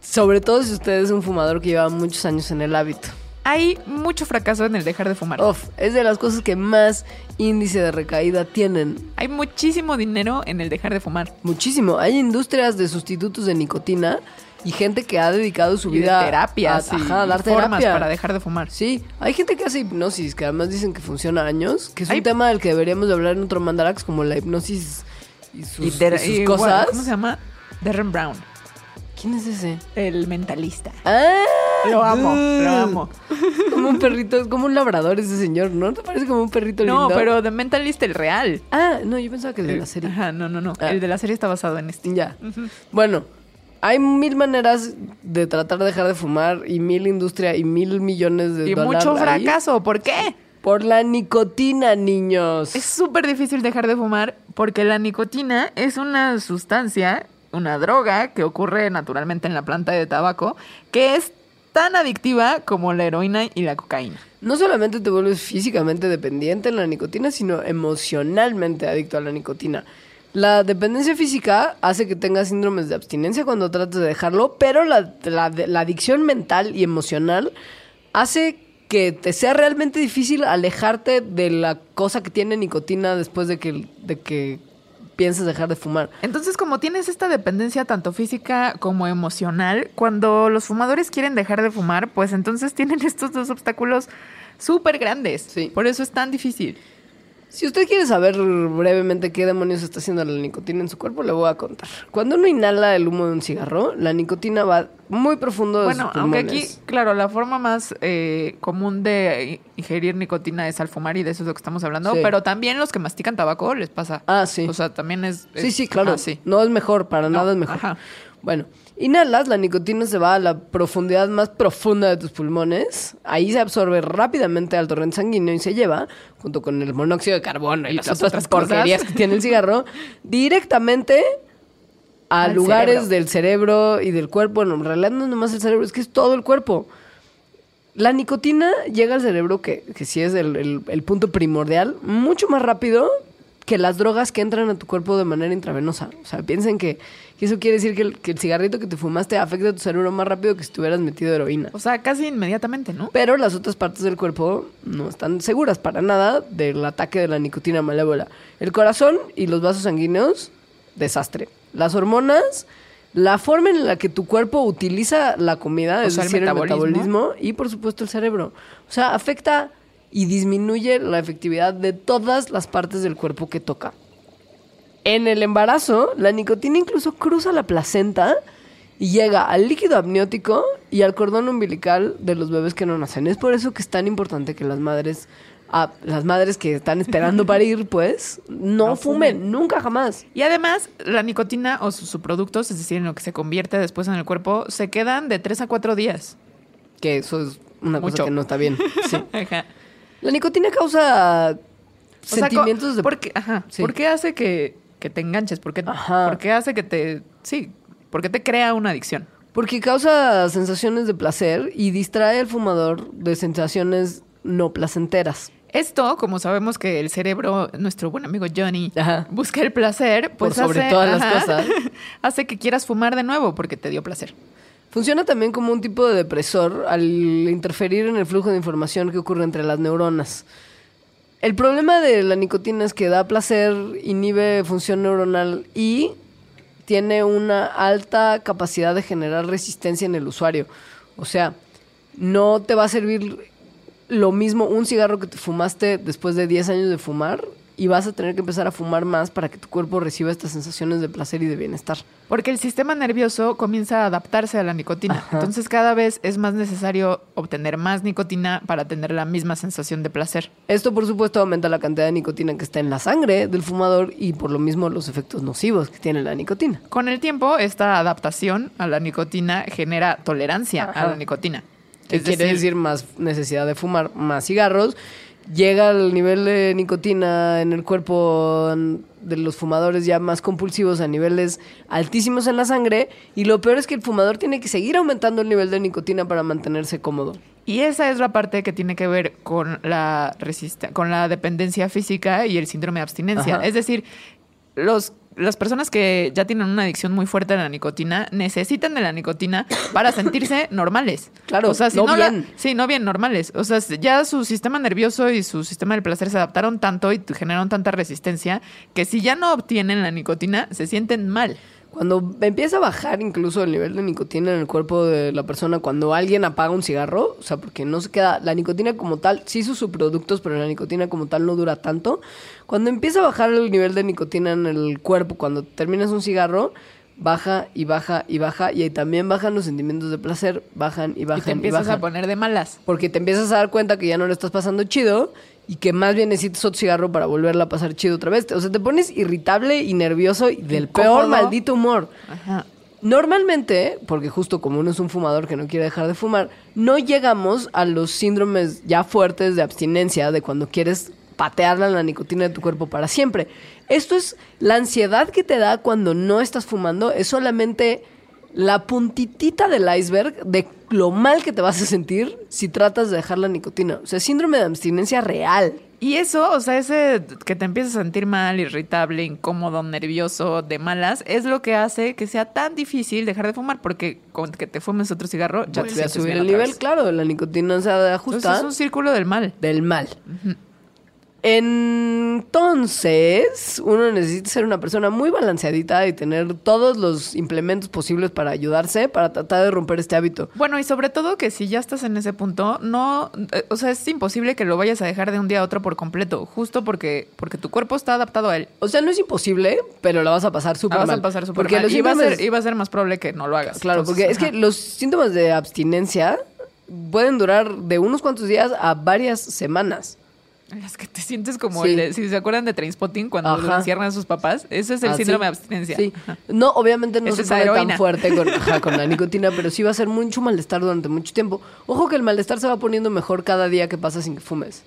Sobre todo si usted es un fumador que lleva muchos años en el hábito. Hay mucho fracaso en el dejar de fumar. Uf, es de las cosas que más índice de recaída tienen. Hay muchísimo dinero en el dejar de fumar. Muchísimo. Hay industrias de sustitutos de nicotina y gente que ha dedicado su Y de vida terapias a, y ajá, a dar formas terapia. para dejar de fumar. Sí, hay gente que hace hipnosis, que además dicen que funciona años, que es Hay- un tema del que deberíamos de hablar en otro Mandarax, como la hipnosis y sus, Y de- y sus y, cosas. bueno, ¿Cómo se llama? Darren Brown, ¿Quién es ese? el mentalista. ¡Ah! Lo amo, lo amo. <laughs> Como un perrito, es como un labrador ese señor, ¿no? ¿Te parece como un perrito No, lindo? pero The Mentalist, el real. Ah, no, yo pensaba que el de la serie. Ajá, no, no, no. Ah. El de la serie está basado en este. Ya. Bueno, hay mil maneras de tratar de dejar de fumar y mil industria y mil millones de Y dólares. mucho ahí. fracaso. ¿Por qué? Por la nicotina, niños. Es súper difícil dejar de fumar porque la nicotina es una sustancia, una droga que ocurre naturalmente en la planta de tabaco, que es tan adictiva como la heroína y la cocaína. No solamente te vuelves físicamente dependiente en la nicotina, sino emocionalmente adicto a la nicotina. La dependencia física hace que tengas síndromes de abstinencia cuando trates de dejarlo, pero la, la- la adicción mental y emocional hace que te sea realmente difícil alejarte de la cosa que tiene nicotina después de que, de que pienses dejar de fumar. Entonces, como tienes esta dependencia tanto física como emocional, cuando los fumadores quieren dejar de fumar, pues entonces tienen <laughs> estos dos obstáculos súper grandes. Sí. Por eso es tan difícil. Si usted quiere saber brevemente qué demonios está haciendo la nicotina en su cuerpo, le voy a contar. Cuando uno inhala el humo de un cigarro, la nicotina va muy profundo de Bueno, sus aunque aquí, claro, la forma más eh, común de ingerir nicotina es al fumar y de eso es lo que estamos hablando, Sí. pero también los que mastican tabaco les pasa. Ah, sí. O sea, también es... Sí, sí, claro. ajá, sí. No es mejor, para No, nada es mejor. ajá. Bueno, inhalas, la nicotina se va a la profundidad más profunda de tus pulmones. Ahí se absorbe rápidamente al torrente sanguíneo y se lleva, junto con el monóxido de carbono y, Y las, otras, otras porquerías que tiene el cigarro, <laughs> directamente a Al lugares cerebro. del cerebro y del cuerpo. Bueno, en realidad no es nomás el cerebro, es que es todo el cuerpo. La nicotina llega al cerebro, que, que sí es el, el- el punto primordial, mucho más rápido que las drogas que entran a tu cuerpo de manera intravenosa. O sea, piensen que, eso quiere decir que el, que el cigarrito que te fumaste afecta a tu cerebro más rápido que si tuvieras metido heroína. O sea, casi inmediatamente, ¿no? Pero las otras partes del cuerpo no están seguras para nada del ataque de la nicotina malévola. El corazón y los vasos sanguíneos, desastre. Las hormonas, la forma en la que tu cuerpo utiliza la comida, O es sea, el decir, el metabolismo. metabolismo, y por supuesto el cerebro. O sea, afecta y disminuye la efectividad de todas las partes del cuerpo que toca. En el embarazo, la nicotina incluso cruza la placenta y llega al líquido amniótico y al cordón umbilical de los bebés que no nacen. Es por eso que es tan importante que las madres, ah, las madres que están esperando parir, pues, no, No fumen, fumen. nunca jamás. Y además, la nicotina o sus subproductos, es decir, en lo que se convierte después en el cuerpo, se quedan de 3 a 4 días. Que eso es una cosa que no está bien. Sí. <laughs> Ajá. La nicotina causa O sentimientos de... ¿por qué, ajá, Sí. ¿por qué hace que, que te enganches? ¿Por qué, Ajá. por qué hace que te... Sí, ¿por qué te crea una adicción? Porque causa sensaciones de placer y distrae al fumador de sensaciones no placenteras. Esto, como sabemos que el cerebro, nuestro buen amigo Johnny, Ajá. busca el placer, pues Por sobre hace- todas las cosas. <laughs> hace que quieras fumar de nuevo porque te dio placer. Funciona también como un tipo de depresor al interferir en el flujo de información que ocurre entre las neuronas. El problema de la nicotina es que da placer, inhibe función neuronal y tiene una alta capacidad de generar resistencia en el usuario. O sea, no te va a servir lo mismo un cigarro que te fumaste después de 10 años de fumar y vas a tener que empezar a fumar más para que tu cuerpo reciba estas sensaciones de placer y de bienestar. Porque el sistema nervioso comienza a adaptarse a la nicotina. Ajá. Entonces cada vez es más necesario obtener más nicotina para tener la misma sensación de placer. Esto, por supuesto, aumenta la cantidad de nicotina que está en la sangre del fumador y, por lo mismo, los efectos nocivos que tiene la nicotina. Con el tiempo, esta adaptación a la nicotina genera tolerancia a la nicotina. Que quiere decir más necesidad de fumar más cigarros. Llega el nivel de nicotina en el cuerpo de los fumadores ya más compulsivos a niveles altísimos en la sangre. Y lo peor es que el fumador tiene que seguir aumentando el nivel de nicotina para mantenerse cómodo. Y esa es la parte que tiene que ver con la con la dependencia física y el síndrome de abstinencia. Ajá. Es decir, los las personas que ya tienen una adicción muy fuerte a la nicotina necesitan de la nicotina para sentirse <laughs> normales. Claro, o sea, si no la- bien. sí, no bien, normales. O sea, ya su sistema nervioso y su sistema del placer se adaptaron tanto y generaron tanta resistencia que si ya no obtienen la nicotina, se sienten mal. Cuando empieza a bajar incluso el nivel de nicotina en el cuerpo de la persona, cuando alguien apaga un cigarro, o sea, porque no se queda, la nicotina como tal, sí sus subproductos, pero la nicotina como tal no dura tanto. Cuando empieza a bajar el nivel de nicotina en el cuerpo, cuando terminas un cigarro, baja y baja y baja, y ahí también bajan los sentimientos de placer, bajan y bajan y te empiezas bajan. a poner de malas. Porque te empiezas a dar cuenta que ya no le estás pasando chido y que más bien necesitas otro cigarro para volverla a pasar chido otra vez. O sea, te pones irritable y nervioso y del peor maldito humor. Ajá. Normalmente, porque justo como uno es un fumador que no quiere dejar de fumar, no llegamos a los síndromes ya fuertes de abstinencia, de cuando quieres patearla la nicotina de tu cuerpo para siempre. Esto es la ansiedad que te da cuando no estás fumando, es solamente la puntitita del iceberg de lo mal que te vas a sentir si tratas de dejar la nicotina. O sea, síndrome de abstinencia real. Y eso, o sea, ese que te empiezas a sentir mal, irritable, incómodo, nervioso, de malas, es lo que hace que sea tan difícil dejar de fumar, porque con que te fumes otro cigarro, ya te Vuelve a subir el nivel, claro, la nicotina se Entonces ajusta. es un círculo del mal. del mal. Entonces, uno necesita ser una persona muy balanceadita y tener todos los implementos posibles para ayudarse, para tratar de romper este hábito. Bueno, y sobre todo que si ya estás en ese punto, no, eh, o sea, es imposible que lo vayas a dejar de un día a otro por completo, justo porque, porque tu cuerpo está adaptado a él. O sea, no es imposible, pero la vas a pasar súper La vas mal. a pasar súper Porque mal. los va, a ser, a ser más probable que no lo hagas. Claro, Entonces, porque es que los síntomas de abstinencia pueden durar de unos cuantos días a varias semanas. Es que te sientes como Sí. el de- si se acuerdan de Trainspotting cuando Ajá. encierran a sus papás, ese es el Ah, síndrome sí. de abstinencia. Sí. Ajá. No, obviamente no se pone tan fuerte con, <laughs> ajá, con la nicotina, pero sí va a ser mucho malestar durante mucho tiempo. Ojo que el malestar se va poniendo mejor cada día que pasa sin que fumes.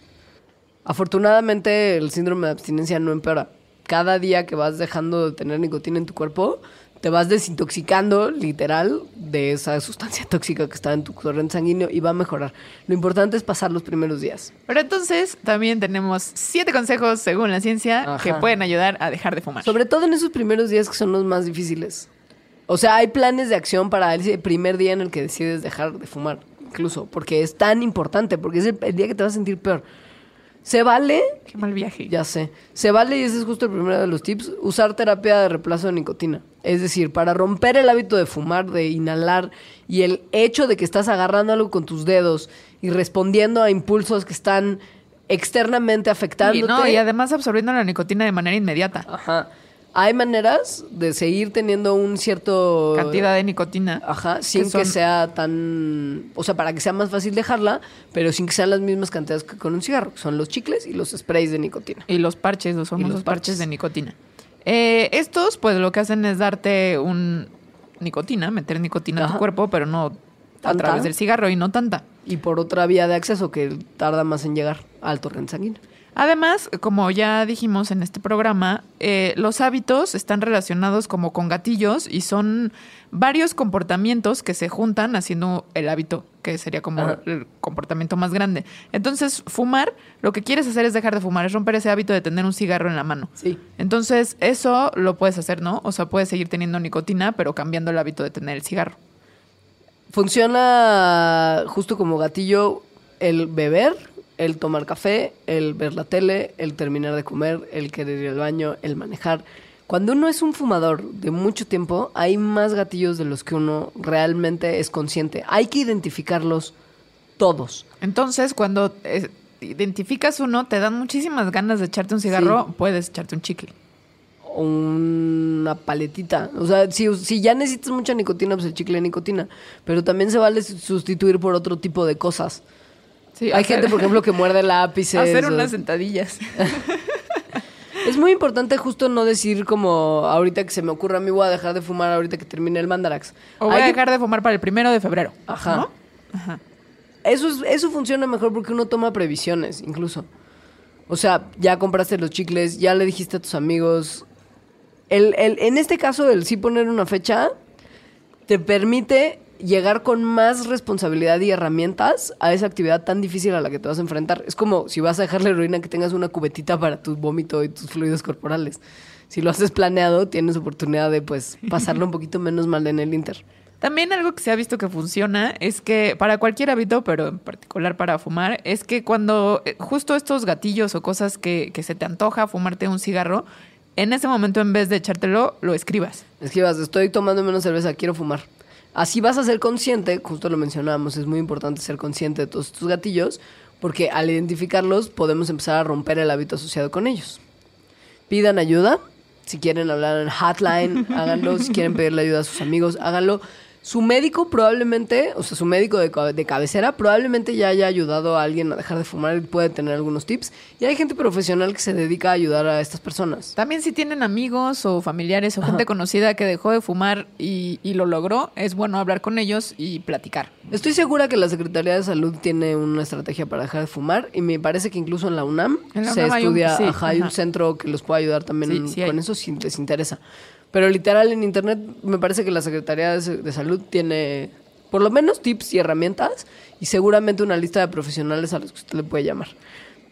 Afortunadamente el síndrome de abstinencia no empeora. Cada día que vas dejando de tener nicotina en tu cuerpo, te vas desintoxicando literal de esa sustancia <laughs> tóxica que está en tu corriente sanguíneo y va a mejorar. Lo importante es pasar los primeros días. Pero entonces también tenemos siete consejos según la ciencia Ajá. que pueden ayudar a dejar de fumar. Sobre todo en esos primeros días que son los más difíciles. O sea, hay planes de acción para ese primer día en el que decides dejar de fumar, incluso, porque es tan importante, porque es el, el día que te vas a sentir peor. Se vale, Qué mal viaje. ya sé, se vale, y ese es justo el primero de los tips, usar terapia de reemplazo de nicotina. Es decir, para romper el hábito de fumar, de inhalar, y el hecho de que estás agarrando algo con tus dedos y respondiendo a impulsos que están externamente Y, afectándote. no, y además absorbiendo la nicotina de manera inmediata. Ajá. Hay maneras de seguir teniendo un cierto... Cantidad de nicotina. Ajá, sin que, son- sea tan... O sea, para que sea más fácil dejarla, pero sin que sean las mismas cantidades que con un cigarro. que Son los chicles y los sprays de nicotina. Y los parches, los famosos los parches. parches. de nicotina. Eh, estos, pues lo que hacen es darte un nicotina, meter nicotina a Ajá. tu cuerpo, pero no a través del cigarro y no tanta. Y por otra vía de acceso que tarda más en llegar al torrente sanguíneo. Además, como ya dijimos en este programa, eh, los hábitos están relacionados como con gatillos y son varios comportamientos que se juntan haciendo el hábito, que sería como Ajá. el comportamiento más grande. Entonces, fumar, lo que quieres hacer es dejar de fumar, es romper ese hábito de tener un cigarro en la mano. Sí. Entonces, eso lo puedes hacer, ¿no? O sea, puedes seguir teniendo nicotina, pero cambiando el hábito de tener el cigarro. Funciona justo como gatillo el beber, el tomar café, el ver la tele, el terminar de comer, el querer ir al baño, el manejar. Cuando uno es un fumador de mucho tiempo, hay más gatillos de los que uno realmente es consciente. Hay que identificarlos todos. Entonces, cuando eh, identificas uno, te dan muchísimas ganas de echarte un cigarro, puedes echarte un chicle. Una paletita. O sea, si, si ya necesitas mucha nicotina, pues el chicle de nicotina. Pero también se vale sustituir por otro tipo de cosas. Sí, Hay hacer- gente, por ejemplo, que muerde lápices. Hacer o- unas sentadillas. <laughs> Es muy importante justo no decir como ahorita que se me ocurra a mí voy a dejar de fumar ahorita que termine el mandarax. O voy Hay a que- dejar de fumar para el primero de febrero. Ajá. ¿no? Ajá. Eso, es- eso funciona mejor porque uno toma previsiones, incluso. O sea, ya compraste los chicles, ya le dijiste a tus amigos. El, el- en este caso, el sí poner una fecha te permite llegar con más responsabilidad y herramientas a esa actividad tan difícil a la que te vas a enfrentar. Es como si vas a dejar la heroína que tengas una cubetita para tu vómito y tus fluidos corporales. Si lo haces planeado, tienes oportunidad de pues pasarlo un poquito menos mal en el Inter. También algo que se ha visto que funciona es que para cualquier hábito, pero en particular para fumar, es que cuando eh, justo estos gatillos o cosas que, que se te antoja fumarte un cigarro, en ese momento en vez de echártelo, lo escribas. Escribas, estoy tomando menos cerveza, quiero fumar. Así vas a ser consciente, justo lo mencionábamos, es muy importante ser consciente de todos estos gatillos, porque al identificarlos podemos empezar a romper el hábito asociado con ellos. Pidan ayuda, si quieren hablar en hotline, háganlo, si quieren pedirle ayuda a sus amigos, háganlo. Su médico probablemente, o sea, su médico de, de cabecera probablemente ya haya ayudado a alguien a dejar de fumar y puede tener algunos tips. Y hay gente profesional que se dedica a ayudar a estas personas. También si tienen amigos o familiares o gente conocida que dejó de fumar y, y lo logró, es bueno hablar con ellos y platicar. Estoy segura que la Secretaría de Salud tiene una estrategia para dejar de fumar y me parece que incluso en la UNAM En la se UNAM hay un- estudia, sí, ajá, hay un centro que los puede ayudar también Sí, hay. con eso si les interesa. Pero literal en internet me parece que la Secretaría de, Salud tiene por lo menos tips y herramientas y seguramente una lista de profesionales a los que usted le puede llamar.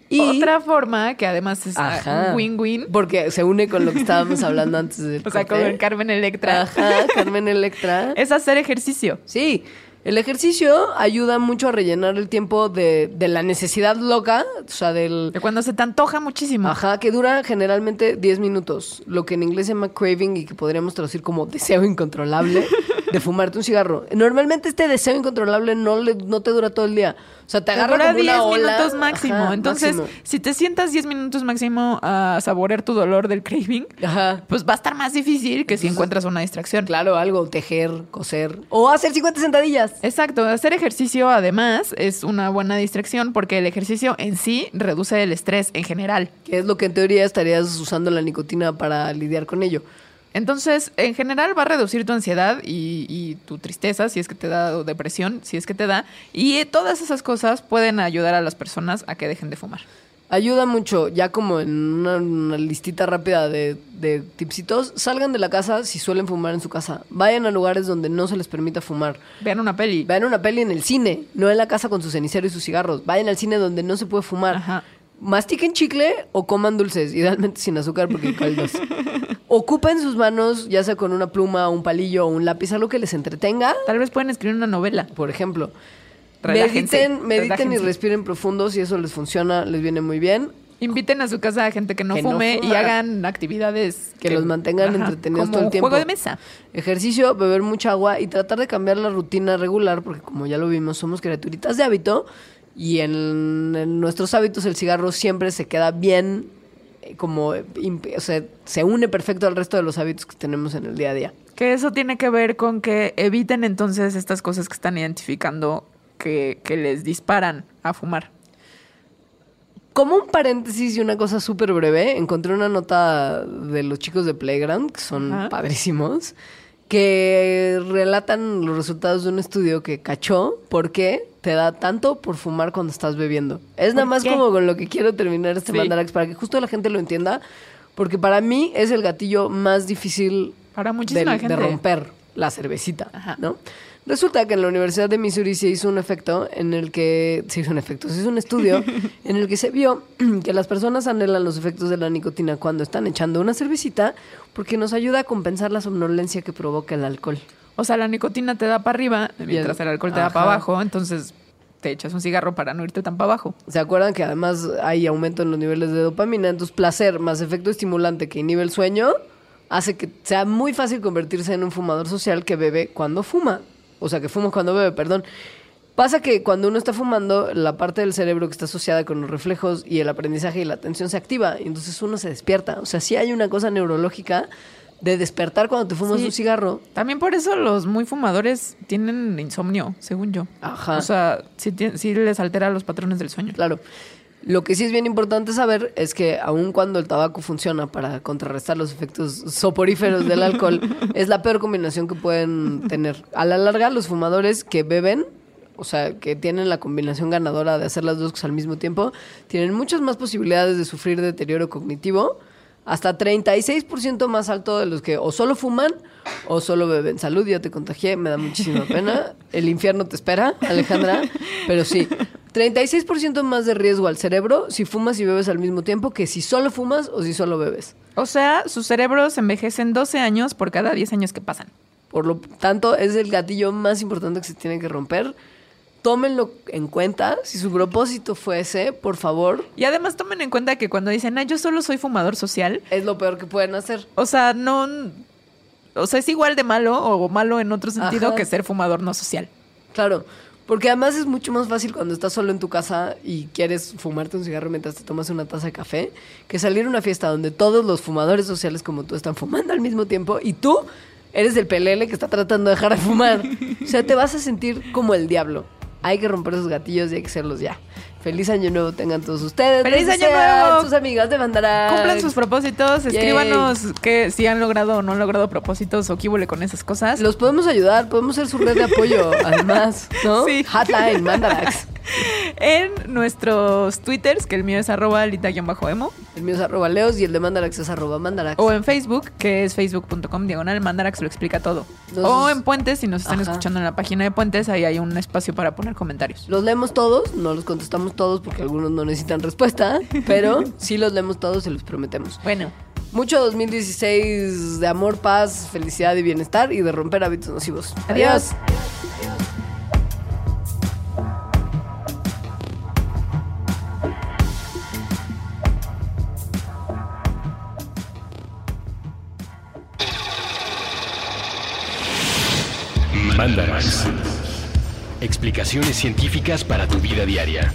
Y, Otra forma que además es ah, un win-win, Porque se une con lo que estábamos hablando antes del <laughs> o sea, con Carmen Electra, Ajá, Carmen Electra. <laughs> es hacer ejercicio. Sí, El ejercicio ayuda mucho a rellenar el tiempo de, de la necesidad loca, o sea, del... De cuando se te antoja muchísimo. Ajá, que dura generalmente 10 minutos, lo que en inglés se llama craving y que podríamos traducir como deseo incontrolable <laughs> de fumarte un cigarro. Normalmente este deseo incontrolable no, le, no te dura todo el día. O sea, te agarra como 10 una ola. minutos máximo. Ajá, Entonces, máximo. si te sientas 10 minutos máximo a saborear tu dolor del craving, Ajá. pues va a estar más difícil que si encuentras una distracción. Claro, algo, tejer, coser. O hacer 50 sentadillas. Exacto, hacer ejercicio además es una buena distracción porque el ejercicio en sí reduce el estrés en general. Que es lo que en teoría estarías usando la nicotina para lidiar con ello. Entonces, en general va a reducir tu ansiedad y, y tu tristeza, si es que te da, o depresión, si es que te da. Y todas esas cosas pueden ayudar a las personas a que dejen de fumar. Ayuda mucho, ya como en una, una listita rápida de, de tipsitos, salgan de la casa si suelen fumar en su casa. Vayan a lugares donde no se les permita fumar. Vean una peli. Vean una peli en el cine, no en la casa con su cenicero y sus cigarros. Vayan al cine donde no se puede fumar. Ajá. Mastiquen chicle o coman dulces, idealmente sin azúcar porque caldos. <laughs> Ocupen sus manos, ya sea con una pluma, un palillo o un lápiz, algo que les entretenga, Tal vez pueden escribir una novela. por ejemplo. Relájense, mediten, mediten y respiren profundo, si eso les funciona, les viene muy bien. Inviten a su casa a gente que no Que no fume y hagan actividades Que los mantengan entretenidos todo el tiempo. Juego de mesa. Ejercicio, beber mucha agua y tratar de cambiar la rutina regular, porque como ya lo vimos, somos criaturitas de hábito y en, en nuestros hábitos el cigarro siempre se queda bien, eh, como, o sea, se une perfecto al resto de los hábitos que tenemos en el día a día. Que eso tiene que ver con que eviten entonces estas cosas que están identificando que, que les disparan a fumar. Como un paréntesis y una cosa súper breve, encontré una nota de los chicos de Playground, que son Ajá. padrísimos, que relatan los resultados de un estudio que cachó por qué te da tanto por fumar cuando estás bebiendo. Es nada ¿Por más qué? como con lo que quiero terminar este Sí. Mandarax, para que justo la gente lo entienda, porque para mí es el gatillo más difícil Para muchísima del- gente. de romper la cervecita, Ajá. ¿no? Resulta que en la Universidad de Missouri se hizo un efecto en el que se hizo un efecto, se hizo un estudio <laughs> en el que se vio <clears throat> que las personas anhelan los efectos de la nicotina cuando están echando una cervecita porque nos ayuda a compensar la somnolencia que provoca el alcohol. O sea, la nicotina te da para arriba, mientras el alcohol te da para abajo, entonces te echas un cigarro para no irte tan para abajo. ¿Se acuerdan que además hay aumento en los niveles de dopamina? Entonces, placer más efecto estimulante que inhibe el sueño hace que sea muy fácil convertirse en un fumador social que bebe cuando fuma. O sea, que fuma cuando bebe, perdón. Pasa que cuando uno está fumando, la parte del cerebro que está asociada con los reflejos y el aprendizaje y la atención se activa y entonces uno se despierta. O sea, sí hay una cosa neurológica de despertar cuando te fumas Sí. un cigarro. También por eso los muy fumadores tienen insomnio, según yo. Ajá. O sea, sí, sí les altera los patrones del sueño. Claro. Lo que sí es bien importante saber es que aun cuando el tabaco funciona para contrarrestar los efectos soporíferos del alcohol, <laughs> es la peor combinación que pueden tener. A la larga, los fumadores que beben, o sea, que tienen la combinación ganadora de hacer las dos cosas al mismo tiempo, tienen muchas más posibilidades de sufrir deterioro cognitivo, hasta 36% más alto de los que o solo fuman o solo beben. Salud, ya te contagié, me da muchísima <laughs> pena. El infierno te espera, Alejandra, pero sí. 36% más de riesgo al cerebro si fumas y bebes al mismo tiempo que si solo fumas o si solo bebes. O sea, sus cerebros envejecen 12 años por cada 10 años que pasan. Por lo tanto, es el gatillo más importante que se tiene que romper. Tómenlo en cuenta. Si su propósito fue ese, por favor, Y además tomen en cuenta que cuando dicen, ah, yo solo soy fumador social, es lo peor que pueden hacer. o sea, no... O sea, es igual de malo o malo en otro sentido Ajá. que ser fumador no social. Claro, porque además es mucho más fácil cuando estás solo en tu casa y quieres fumarte un cigarro mientras te tomas una taza de café, que salir a una fiesta donde todos los fumadores sociales como tú están fumando al mismo tiempo y tú eres el pelele que está tratando de dejar de fumar. O sea, te vas a sentir como el diablo. Hay que romper esos gatillos y hay que hacerlos ya. Feliz año nuevo tengan todos ustedes. ¡Feliz año nuevo! Sus amigas de Bandara. Cumplan sus propósitos, Yay. escríbanos que si han logrado o no han logrado propósitos o qué con esas cosas. Los podemos ayudar, podemos ser su red de apoyo, <laughs> además, ¿no? Sí. Hotline, Mandarax. En nuestros twitters, que el mío es arroba lita-emo, El mío es arroba leos y el de Mandarax es arroba Mandarax. o en Facebook, que es facebook.com diagonal mandarax, lo explica todo. Nos- O en Puentes, si nos están Ajá. escuchando en la página de Puentes, ahí hay un espacio para poner comentarios. Los leemos todos, no los contestamos todos porque algunos no necesitan respuesta, pero <laughs> sí los leemos todos, se los prometemos. Bueno. Mucho 2016 de amor, paz, felicidad y bienestar y de romper hábitos nocivos. Adiós. Adiós. Mandarax. Explicaciones científicas para tu vida diaria.